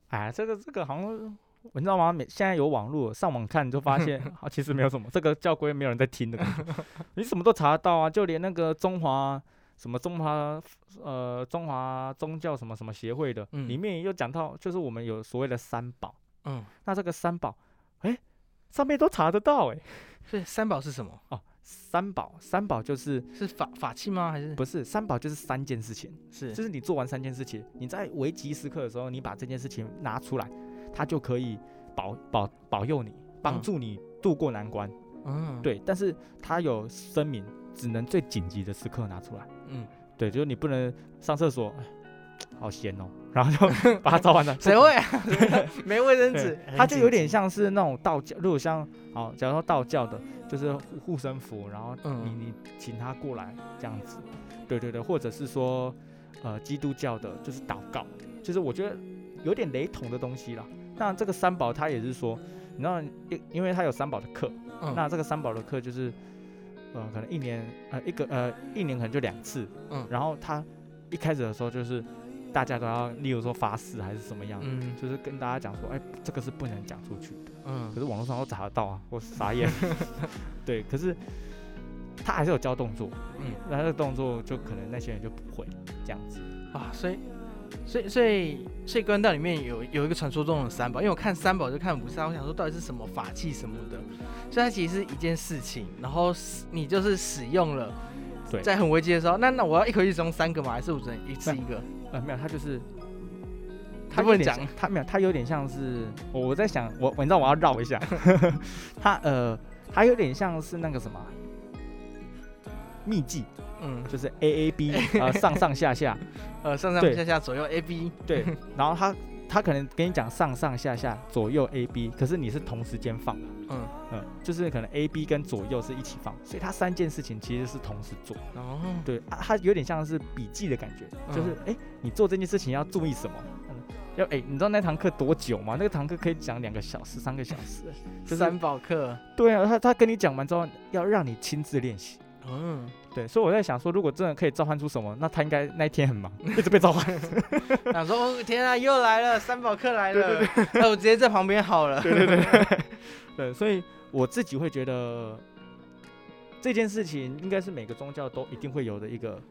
哎，这个这个好像你知道吗？每现在有网络，上网看就发现，啊，其实没有什么，这个教规没有人在听的，你什么都查得到啊，就连那个中华什么中华呃中华宗教什么什么协会的，里面又讲到，就是我们有所谓的三宝，嗯，那这个三宝，哎，上面都查得到，哎，所以三宝是什么？哦。三宝，三宝就是是法法器吗？还是不是？三宝就是三件事情，是就是你做完三件事情，你在危急时刻的时候，你把这件事情拿出来，它就可以保保保佑你，帮助你渡过难关。嗯，对。但是它有声明，只能最紧急的时刻拿出来。嗯，对，就是你不能上厕所，好咸哦，然后就 把它召唤了。谁会啊？没卫生纸，它就有点像是那种道教，如果像好，假如说道教的，就是护身符，然后你你请他过来这样子，对对对，或者是说呃基督教的，就是祷告，就是我觉得有点雷同的东西啦。那这个三宝他也是说，你知道，因因为他有三宝的课，那这个三宝的课就是。呃，可能一年呃一个呃一年可能就两次，嗯，然后他一开始的时候就是大家都要，例如说发誓还是什么样，嗯，就是跟大家讲说，哎，这个是不能讲出去的，嗯，可是网络上都查得到啊，我傻眼，对，可是他还是有教动作，嗯，那这个动作就可能那些人就不会这样子。啊，所以。所以，所以，所以关道里面有有一个传说中的三宝，因为我看三宝就看不上，我想说到底是什么法器什么的，所以它其实是一件事情，然后你就是使用了，对，在很危机的时候，那那我要一口气使用三个吗？还是我只能一次一个？呃，没有，他就是，他不能讲，他没有，他有点像是，我在想，我你知道我要绕一下，他呃，他有点像是那个什么秘技。嗯，就是 A A B 啊，上上下下，呃，上上下下左右 A B，对，然后他他可能跟你讲上上下下左右 A B，可是你是同时间放的，嗯。嗯，就是可能 A B 跟左右是一起放，所以他三件事情其实是同时做，哦，对，他有点像是笔记的感觉，就是哎，你做这件事情要注意什么？嗯，要哎，你知道那堂课多久吗？那个堂课可以讲两个小时、三个小时，就三宝课，对啊，他他跟你讲完之后，要让你亲自练习，嗯。对，所以我在想说，如果真的可以召唤出什么，那他应该那一天很忙，一直被召唤。想说，天啊，又来了，三宝客来了，那我直接在旁边好了。对对对，对，所以我自己会觉得这件事情应该是每个宗教都一定会有的一个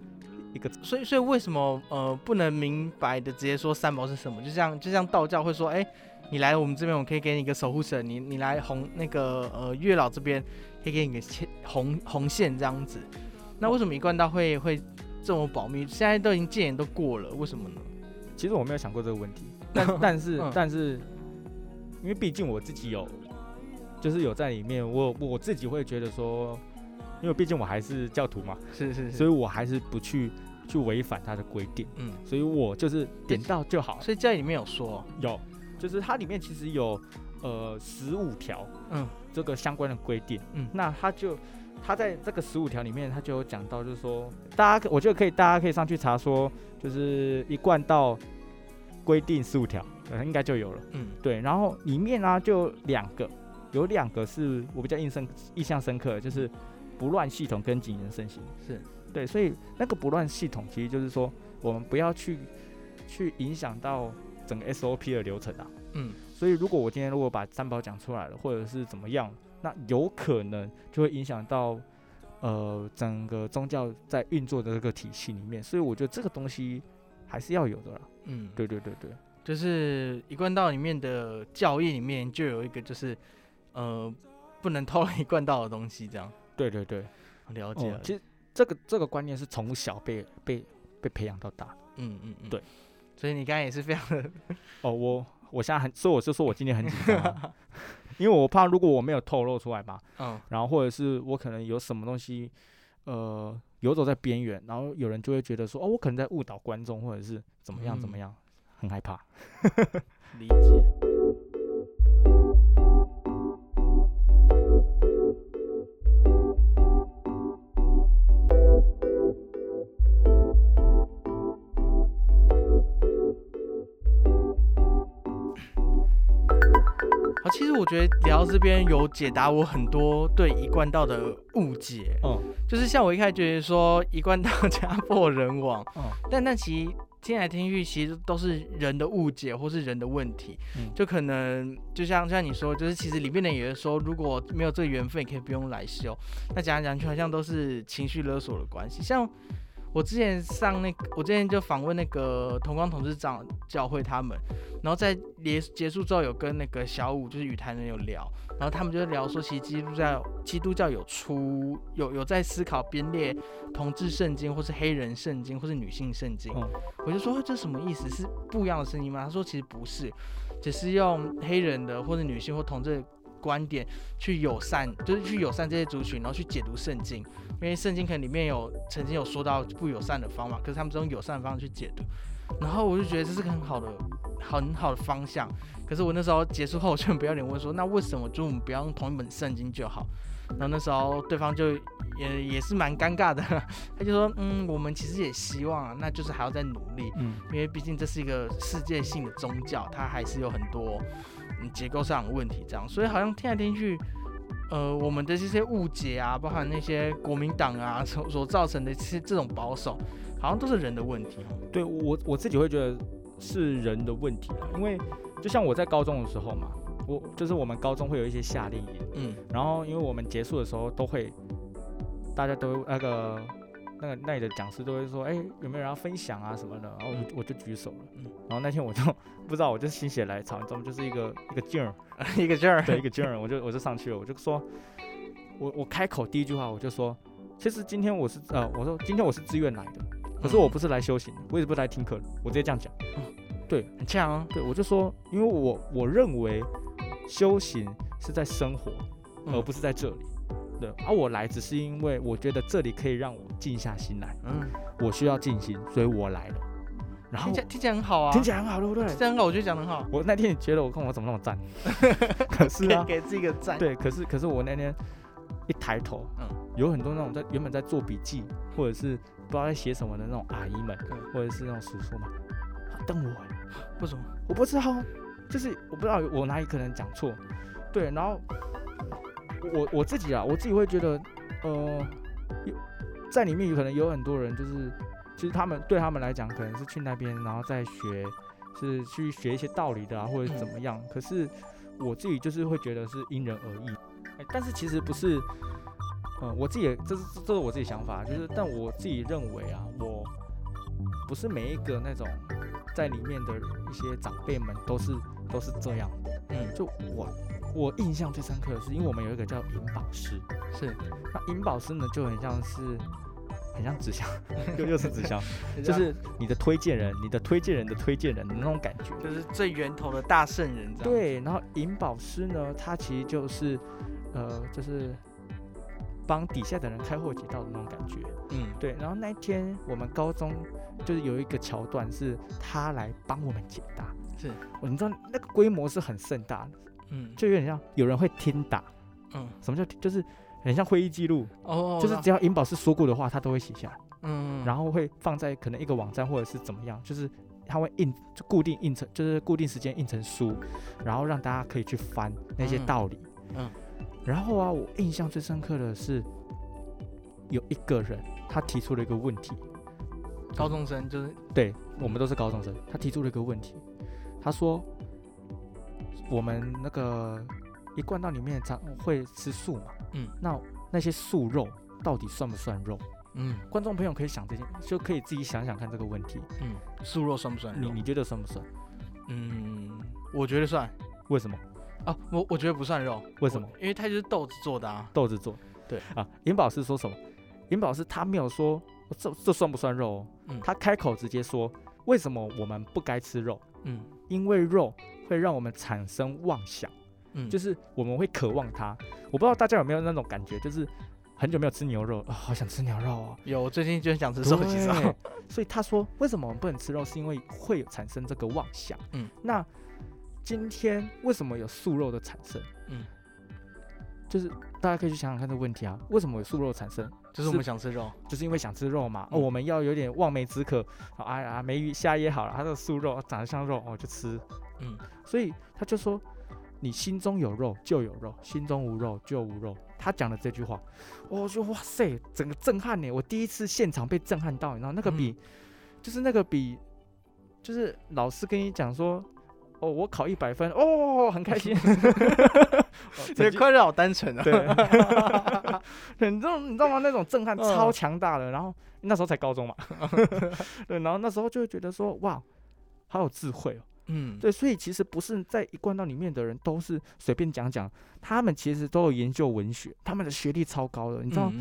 一个。所以，所以为什么呃不能明白的直接说三宝是什么？就像就像道教会说，哎，你来我们这边，我可以给你一个守护神，你你来红那个呃月老这边，可以给你个线红红线这样子。那为什么一贯道会会这么保密？现在都已经戒严都过了，为什么呢？其实我没有想过这个问题，但但是但是，因为毕竟我自己有，就是有在里面，我我自己会觉得说，因为毕竟我还是教徒嘛，是是，所以我还是不去去违反他的规定，嗯，所以我就是点到就好。所以这里面有说，有，就是它里面其实有呃十五条，嗯，这个相关的规定，嗯，那他就。他在这个十五条里面，他就有讲到，就是说，大家我觉得可以，大家可以上去查，说就是一贯到规定十五条，应该就有了。嗯，对。然后里面呢，就两个，有两个是我比较印深印象深刻，就是不乱系统跟谨言慎行。是对，所以那个不乱系统，其实就是说，我们不要去去影响到整个 SOP 的流程啊。嗯，所以如果我今天如果把三宝讲出来了，或者是怎么样？那有可能就会影响到，呃，整个宗教在运作的这个体系里面，所以我觉得这个东西还是要有的啦。嗯，对对对对，就是一贯道里面的教义里面就有一个，就是呃，不能偷了一贯道的东西，这样。对对对，了解了。其实这个这个观念是从小被被被培养到大。嗯嗯嗯，对。所以你刚才也是非常的，哦，我我现在很，所以我就说我今天很紧张。因为我怕，如果我没有透露出来嘛，嗯，然后或者是我可能有什么东西，呃，游走在边缘，然后有人就会觉得说，哦，我可能在误导观众，或者是怎么样怎么样，很害怕。理解。其实我觉得聊到这边有解答我很多对一贯道的误解，嗯，就是像我一开始觉得说一贯道 家破人亡，嗯，但但其实听来听去其实都是人的误解或是人的问题，嗯，就可能就像像你说，就是其实里面的也是说如果没有这个缘分，可以不用来修，那讲来讲去好像都是情绪勒索的关系，像。我之前上那个，我之前就访问那个同光董事长教会他们，然后在结结束之后有跟那个小五就是雨台人有聊，然后他们就聊说，其实基督教基督教有出有有在思考编列同志圣经或是黑人圣经或是女性圣经，我就说这什么意思？是不一样的声音吗？他说其实不是，只是用黑人的或者女性或同志。观点去友善，就是去友善这些族群，然后去解读圣经，因为圣经可能里面有曾经有说到不友善的方法，可是他们是用友善的方式去解读。然后我就觉得这是个很好的、很好的方向。可是我那时候结束后，我就不要脸问说，那为什么就我们不要用同一本圣经就好？然后那时候对方就也也是蛮尴尬的，他就说，嗯，我们其实也希望啊，那就是还要再努力，嗯，因为毕竟这是一个世界性的宗教，它还是有很多嗯结构上的问题，这样，所以好像听来听去。呃，我们的这些误解啊，包含那些国民党啊所所造成的这些这种保守，好像都是人的问题。对我我自己会觉得是人的问题，因为就像我在高中的时候嘛，我就是我们高中会有一些夏令营，嗯，然后因为我们结束的时候都会，大家都那个。那个那里的讲师都会说，哎，有没有人要分享啊什么的？然后我我就举手了，嗯，然后那天我就不知道，我就心血来潮，你知道吗？就是一个一个劲儿，一个劲儿，对，一个劲儿，我就我就上去了，我就说，我我开口第一句话我就说，其实今天我是呃，我说今天我是自愿来的，可是我不是来修行的，我也不是来听课的，我直接这样讲，对，很呛啊，对，我就说，因为我我认为修行是在生活，而不是在这里。对，而我来只是因为我觉得这里可以让我静下心来，嗯，我需要静心，所以我来了。然后听起来很好啊，听起来很好，对不对？听起来很好，我觉得讲的很好。我那天也觉得我看我怎么那么赞，可是啊，给自己一个赞。对，可是可是我那天一抬头，嗯，有很多那种在原本在做笔记或者是不知道在写什么的那种阿姨们，或者是那种叔叔们，瞪我，为什么？我不知道，就是我不知道我哪里可能讲错，对，然后。我我自己啊，我自己会觉得，呃，在里面有可能有很多人，就是其实他们对他们来讲，可能是去那边然后再学，是去学一些道理的啊，或者怎么样。可是我自己就是会觉得是因人而异，但是其实不是，嗯，我自己这是这是我自己想法，就是但我自己认为啊，我不是每一个那种在里面的一些长辈们都是都是这样的，嗯，就我。我印象最深刻的是，因为我们有一个叫银宝师，是那银宝师呢就很像是很像纸箱，又又是纸箱，就是你的推荐人，你的推荐人的推荐人的那种感觉，就是最源头的大圣人。对，然后银宝师呢，他其实就是呃，就是帮底下的人开货解道的那种感觉。嗯，对。然后那一天我们高中就是有一个桥段，是他来帮我们解答。是，你知道那个规模是很盛大的。嗯，就有点像有人会听打，嗯，什么叫就是很像会议记录。哦，就是只要银宝师说过的话，他都会写下。来，嗯，然后会放在可能一个网站或者是怎么样，就是他会印就固定印成，就是固定时间印成书，然后让大家可以去翻那些道理，嗯，然后啊，我印象最深刻的是有一个人他提出了一个问题，高中生就是。对我们都是高中生，他提出了一个问题，他说。我们那个一罐到里面常会吃素嘛，嗯，那那些素肉到底算不算肉？嗯，观众朋友可以想这些，就可以自己想想看这个问题。嗯，素肉算不算？你你觉得算不算？嗯，我觉得算。为什么？啊，我我觉得不算肉。为什么？因为它就是豆子做的啊。豆子做。对啊，银宝师说什么？银宝师他没有说这这算不算肉？嗯，他开口直接说，为什么我们不该吃肉？嗯，因为肉。会让我们产生妄想，嗯，就是我们会渴望它。我不知道大家有没有那种感觉，就是很久没有吃牛肉啊，好想吃牛肉哦。有，我最近就很想吃寿喜烧。所以他说，为什么我们不能吃肉？是因为会产生这个妄想。嗯，那今天为什么有素肉的产生？嗯，就是大家可以去想想看这个问题啊，为什么有素肉产生？就是我们想吃肉，就是因为想吃肉嘛。哦，我们要有点望梅止渴。啊啊，梅鱼虾也好了，它的素肉长得像肉，哦，就吃。嗯，所以他就说，你心中有肉就有肉，心中无肉就无肉。他讲的这句话，我说哇塞，整个震撼呢！我第一次现场被震撼到，你知道那个比，就是那个比，就是老师跟你讲说，哦，我考一百分，哦，很开心。这快乐好单纯啊！对，你知道你知道吗？那种震撼超强大的。然后那时候才高中嘛，对，然后那时候就会觉得说，哇，好有智慧哦。嗯，对，所以其实不是在一贯道里面的人都是随便讲讲，他们其实都有研究文学，他们的学历超高的，你知道，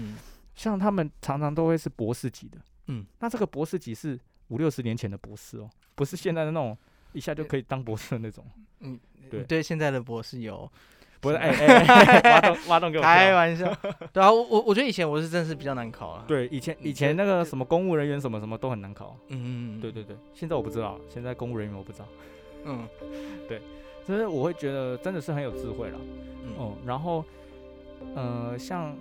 像他们常常都会是博士级的，嗯，那这个博士级是五六十年前的博士哦，不是现在的那种一下就可以当博士的那种，嗯，对，对，现在的博士有 不是，哎哎，挖洞挖洞给我开玩笑。对啊，我我我觉得以前我是真是比较难考啊。对，以前以前那个什么公务人员什么什么都很难考。嗯嗯嗯。对对对，现在我不知道，现在公务人员我不知道。嗯，对，所以我会觉得真的是很有智慧了。嗯，然后呃，像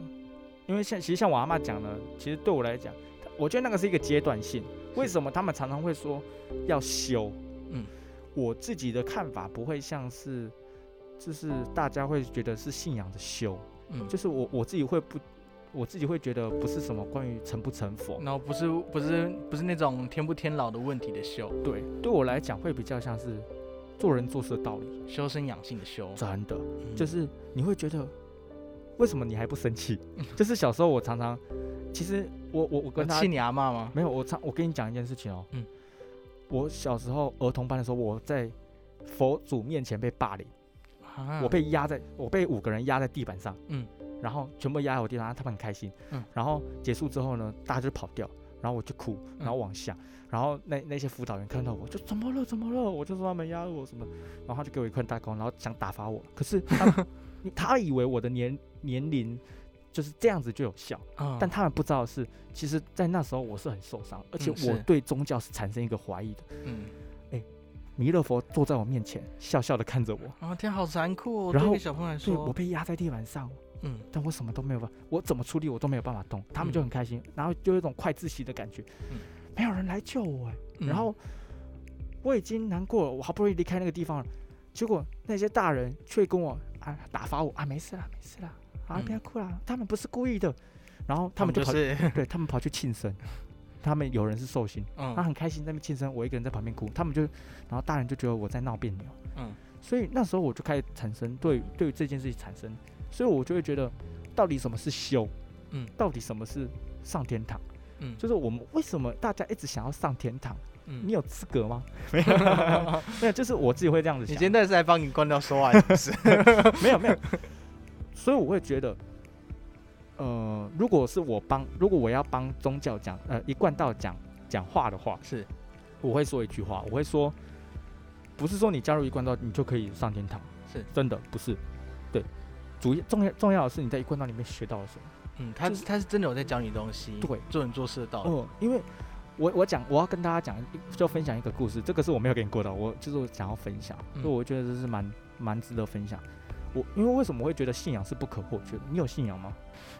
因为像其实像我阿妈讲的，其实对我来讲，我觉得那个是一个阶段性。为什么他们常常会说要修？嗯，我自己的看法不会像是，就是大家会觉得是信仰的修。嗯，就是我我自己会不，我自己会觉得不是什么关于成不成佛，然后不是不是不是那种天不天老的问题的修。对，对我来讲会比较像是做人做事的道理，修身养性的修。真的，就是你会觉得为什么你还不生气？就是小时候我常常。其实我我我跟他气你阿妈吗？没有，我常我跟你讲一件事情哦。嗯。我小时候儿童班的时候，我在佛祖面前被霸凌，我被压在，我被五个人压在地板上。嗯。然后全部压在我地上，他们很开心。嗯。然后结束之后呢，大家就跑掉，然后我就哭，然后往下，然后那那些辅导员看到我就怎么了怎么了，我就说他们压我什么，然后他就给我一块大光，然后想打发我，可是他 他以为我的年年龄。就是这样子就有效，但他们不知道的是，其实，在那时候我是很受伤，而且我对宗教是产生一个怀疑的。嗯，哎，弥勒佛坐在我面前，笑笑的看着我。啊，天，好残酷！哦！然后小朋友来说，我被压在地板上，嗯，但我什么都没有办法，我怎么出力我都没有办法动。他们就很开心，然后就有一种快窒息的感觉，没有人来救我，哎，然后我已经难过了，我好不容易离开那个地方了，结果那些大人却跟我啊打发我啊，没事了，没事了。啊！不要哭了，他们不是故意的。然后他们就跑，对他们跑去庆生。他们有人是寿星，他很开心在那边庆生，我一个人在旁边哭。他们就，然后大人就觉得我在闹别扭。嗯，所以那时候我就开始产生对对这件事情产生，所以我就会觉得，到底什么是修？嗯，到底什么是上天堂？嗯，就是我们为什么大家一直想要上天堂？嗯，你有资格吗？没有，没有，就是我自己会这样子想。你今天是在帮你关掉说话，是？没有，没有。所以我会觉得，呃，如果是我帮，如果我要帮宗教讲，呃，一贯道讲讲话的话，是，我会说一句话，我会说，不是说你加入一贯道你就可以上天堂，是真的不是，对，主要重要重要的是你在一贯道里面学到了什么，嗯，他是他是真的有在教你东西，对，做人做事的道理，嗯，因为我我讲我要跟大家讲，就分享一个故事，这个是我没有给你过的，我就是我想要分享，所以我觉得这是蛮蛮值得分享。我因为为什么会觉得信仰是不可或缺的？你有信仰吗？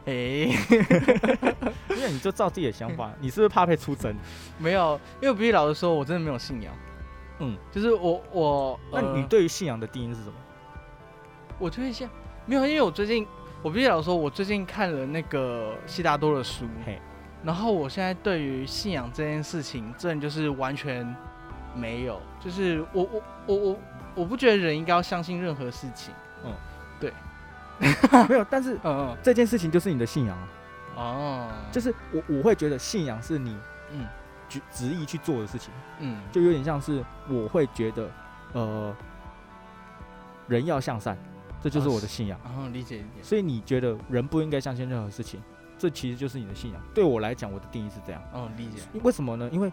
哎 因为你就照自己的想法，你是不是怕被出征？没有，因为比须老实说，我真的没有信仰。嗯，就是我我，那你对于信仰的定义是什么？我对信没有，因为我最近我必须老实说，我最近看了那个悉达多的书，嘿，然后我现在对于信仰这件事情，真的就是完全没有，就是我我我我我不觉得人应该要相信任何事情。嗯，对，没有，但是 嗯，这件事情就是你的信仰哦，就是我我会觉得信仰是你嗯。执执意去做的事情，嗯，就有点像是我会觉得呃人要向善，这就是我的信仰，哦，理解理解。所以你觉得人不应该相信任何事情，这其实就是你的信仰。对我来讲，我的定义是这样，哦，理解。为什么呢？因为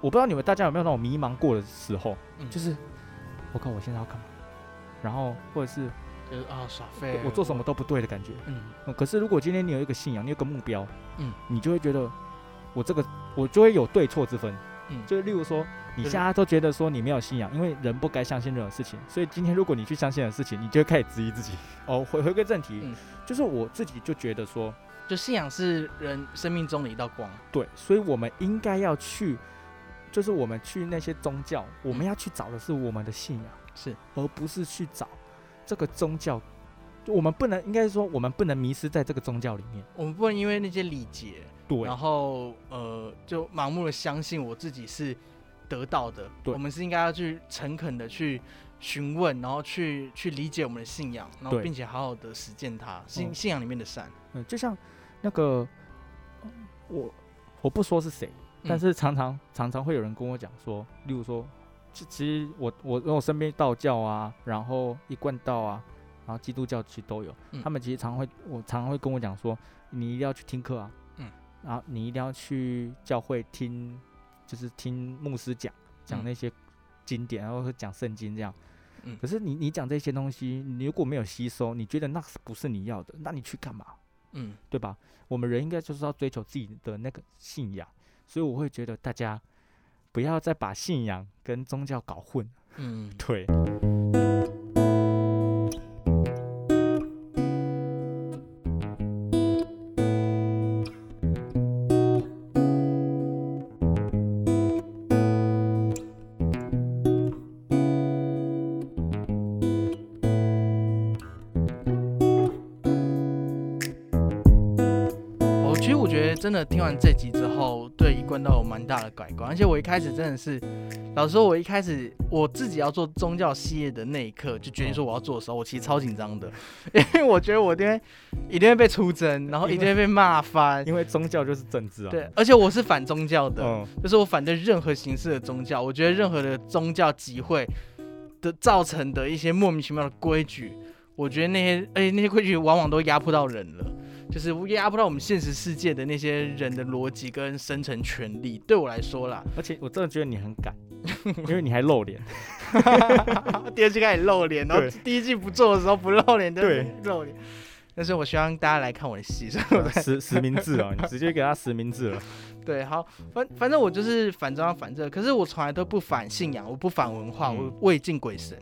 我不知道你们大家有没有那种迷茫过的时候，就是我靠，我现在要干嘛？然后或者是就是啊耍废，我做什么都不对的感觉。嗯，可是如果今天你有一个信仰，你有个目标，嗯，你就会觉得我这个我就会有对错之分。嗯，就例如说你现在都觉得说你没有信仰，因为人不该相信任何事情。所以今天如果你去相信的事情，你就会开始质疑自己。哦，回回归正题，就是我自己就觉得说，就信仰是人生命中的一道光。对，所以我们应该要去，就是我们去那些宗教，我们要去找的是我们的信仰。是，而不是去找这个宗教，我们不能，应该说，我们不能迷失在这个宗教里面。我们不能因为那些礼节，对，然后呃，就盲目的相信我自己是得到的。我们是应该要去诚恳的去询问，然后去去理解我们的信仰，然后并且好好的实践它信信仰里面的善。嗯，就像那个我我不说是谁，但是常常常常会有人跟我讲说，例如说。其实我我我身边道教啊，然后一贯道啊，然后基督教其实都有。他们其实常会，我常常会跟我讲说，你一定要去听课啊，嗯，然后你一定要去教会听，就是听牧师讲讲那些经典，然后讲圣经这样。嗯，可是你你讲这些东西，你如果没有吸收，你觉得那不是你要的，那你去干嘛？嗯，对吧？我们人应该就是要追求自己的那个信仰，所以我会觉得大家不要再把信仰跟宗教搞混。嗯，对。真的听完这集之后，对一贯道有蛮大的改观。而且我一开始真的是，老实说，我一开始我自己要做宗教系列的那一刻，就决定说我要做的时候，我其实超紧张的，因为我觉得我一定会一定会被出征，然后一定会被骂翻。因为宗教就是政治啊。对，而且我是反宗教的，就是我反对任何形式的宗教。我觉得任何的宗教集会的造成的一些莫名其妙的规矩，我觉得那些而且那些规矩往往都压迫到人了。就是压不到我们现实世界的那些人的逻辑跟生存权利，对我来说啦。而且我真的觉得你很敢，因为你还露脸。第二季开始露脸，然后第一季不做的时候不露脸，对，露脸。但是我希望大家来看我的戏，实实名制啊，你直接给他实名制了。对，好，反反正我就是反正反正，可是我从来都不反信仰，我不反文化，我未敬鬼神。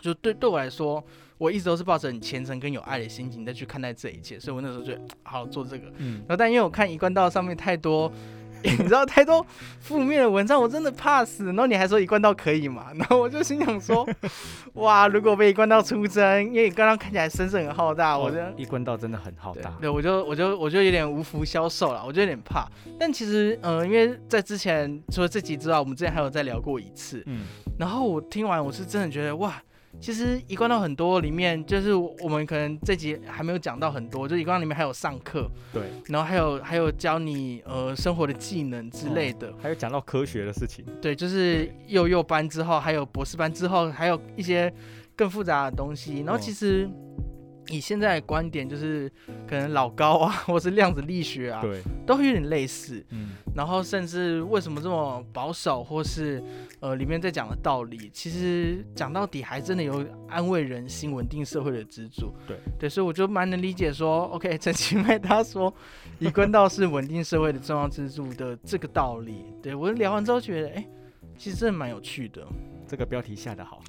就对对我来说。我一直都是抱着很虔诚跟有爱的心情再去看待这一切，所以我那时候就 好做这个。嗯，然后但因为我看一贯道上面太多，你知道太多负面的文章，我真的怕死。然后你还说一贯道可以嘛？然后我就心想说，哇，如果被一贯道出征，因为一贯道看起来声势很浩大，我觉得一贯道真的很浩大。对，我就我就我就有点无福消受了，我就有点怕。但其实，嗯，因为在之前除了这集之外，我们之前还有再聊过一次。嗯，然后我听完，我是真的觉得哇。其实一贯到很多里面，就是我们可能这集还没有讲到很多，就一贯道里面还有上课，对，然后还有还有教你呃生活的技能之类的，还有讲到科学的事情，对，就是幼幼班之后，还有博士班之后，还有一些更复杂的东西，然后其实。以现在的观点，就是可能老高啊，或是量子力学啊，对，都会有点类似。嗯，然后甚至为什么这么保守，或是呃里面在讲的道理，其实讲到底还真的有安慰人心、稳定社会的支柱。对对，所以我就蛮能理解说，OK，陈其迈他说以官道是稳定社会的重要支柱的这个道理。对我聊完之后觉得，哎，其实真的蛮有趣的。这个标题下的好，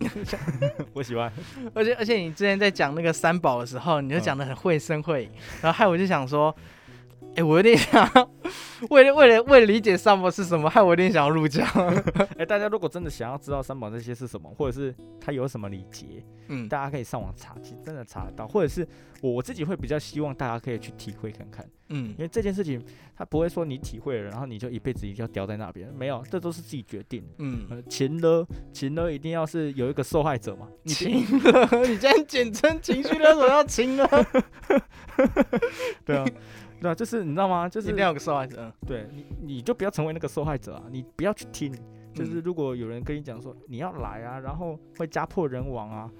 我喜欢。而且而且，你之前在讲那个三宝的时候，你就讲的很绘声绘影，然后害我就想说。哎，我有点想为了为了为了理解三宝是什么，害我有点想要入教。哎，大家如果真的想要知道三宝这些是什么，或者是它有什么礼节，嗯，大家可以上网查，其实真的查得到。或者是我我自己会比较希望大家可以去体会看看，嗯，因为这件事情它不会说你体会了，然后你就一辈子一定要叼在那边，没有，这都是自己决定。嗯，情勒情勒一定要是有一个受害者嘛？情勒，你竟然简称情绪勒索要 情勒？对啊。对啊，就是你知道吗？就是一定要有个受害者。对你，你就不要成为那个受害者啊！你不要去听。就是如果有人跟你讲说你要来啊，然后会家破人亡啊，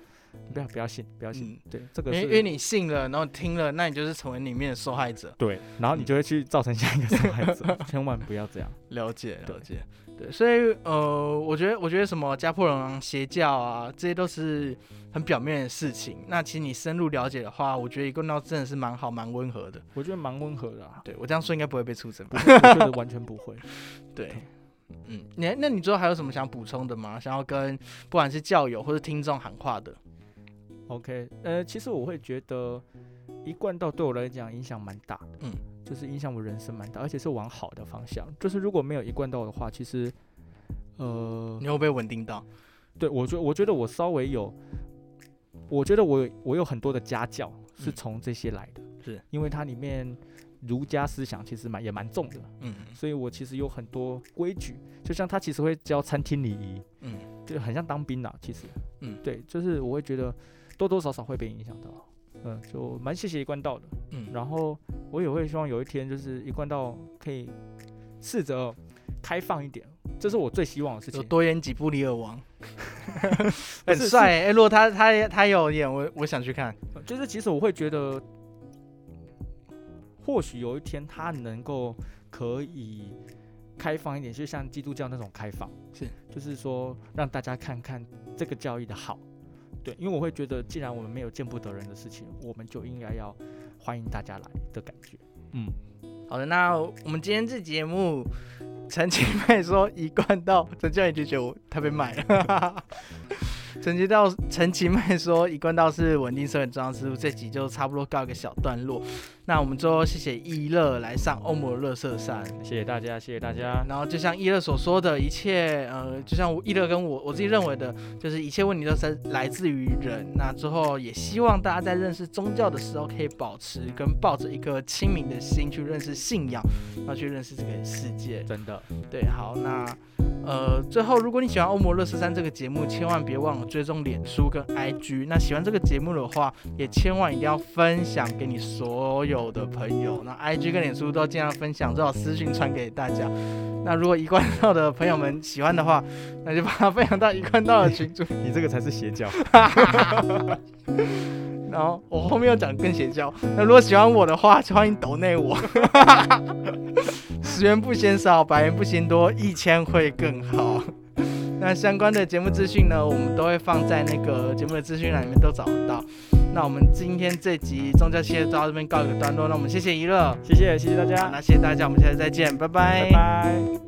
不要不要信，不要信。对，这个因为你信了，然后听了，那你就是成为里面的受害者。对，然后你就会去造成下一个受害者。千万不要这样。了解，了解。对，所以呃，我觉得，我觉得什么家破人亡、邪教啊，这些都是很表面的事情。那其实你深入了解的话，我觉得一个闹真的是蛮好、蛮温和的。我觉得蛮温和的。啊。对我这样说应该不会被出征吧？我觉得完全不会。对，嗯，你那你最后还有什么想补充的吗？想要跟不管是教友或者听众喊话的？OK，呃，其实我会觉得一贯道对我来讲影响蛮大的。嗯。就是影响我人生蛮大，而且是往好的方向。就是如果没有一贯道的话，其实，呃，你会被稳定到？对我觉我觉得我稍微有，我觉得我我有很多的家教是从这些来的，是因为它里面儒家思想其实蛮也蛮重的，嗯，所以我其实有很多规矩，就像他其实会教餐厅礼仪，嗯，就很像当兵啊，其实，嗯，对，就是我会觉得多多少少会被影响到。嗯，就蛮谢谢一贯道的，嗯，然后我也会希望有一天就是一贯道可以试着开放一点，这是我最希望的事情。多演几部《李尔王》，很帅。哎，如果他他他有演，我我想去看。就是其实我会觉得，或许有一天他能够可以开放一点，就像基督教那种开放，是，就是说让大家看看这个教义的好。对，因为我会觉得，既然我们没有见不得人的事情，我们就应该要欢迎大家来的感觉。嗯，好的，那我们今天这节目。陈其迈说一贯道，陈教练就觉得他被卖了。陈其道，陈其迈说一贯道是稳定社很重要师傅。这集就差不多告一个小段落。那我们最后谢谢一乐来上欧姆的乐色山，谢谢大家，谢谢大家。然后就像一乐所说的一切，呃，就像一乐跟我我自己认为的，就是一切问题都是来自于人。那之后也希望大家在认识宗教的时候，可以保持跟抱着一个清明的心去认识信仰，然后去认识这个世界。真的，对，好，那。呃，最后，如果你喜欢《欧摩乐十三》这个节目，千万别忘了追踪脸书跟 IG。那喜欢这个节目的话，也千万一定要分享给你所有的朋友。那 IG 跟脸书都尽量分享，最好私信传给大家。那如果一贯道的朋友们喜欢的话，那就把它分享到一贯道的群组。你这个才是邪教。然后我后面要讲更邪教。那如果喜欢我的话，欢迎抖内我。十元不嫌少，百元不嫌多，一千会更好。那相关的节目资讯呢，我们都会放在那个节目的资讯栏里面都找得到。那我们今天这集宗教系列到这边告一个段落，那我们谢谢一乐，谢谢谢谢大家，那谢谢大家，我们下次再见，拜拜。拜拜。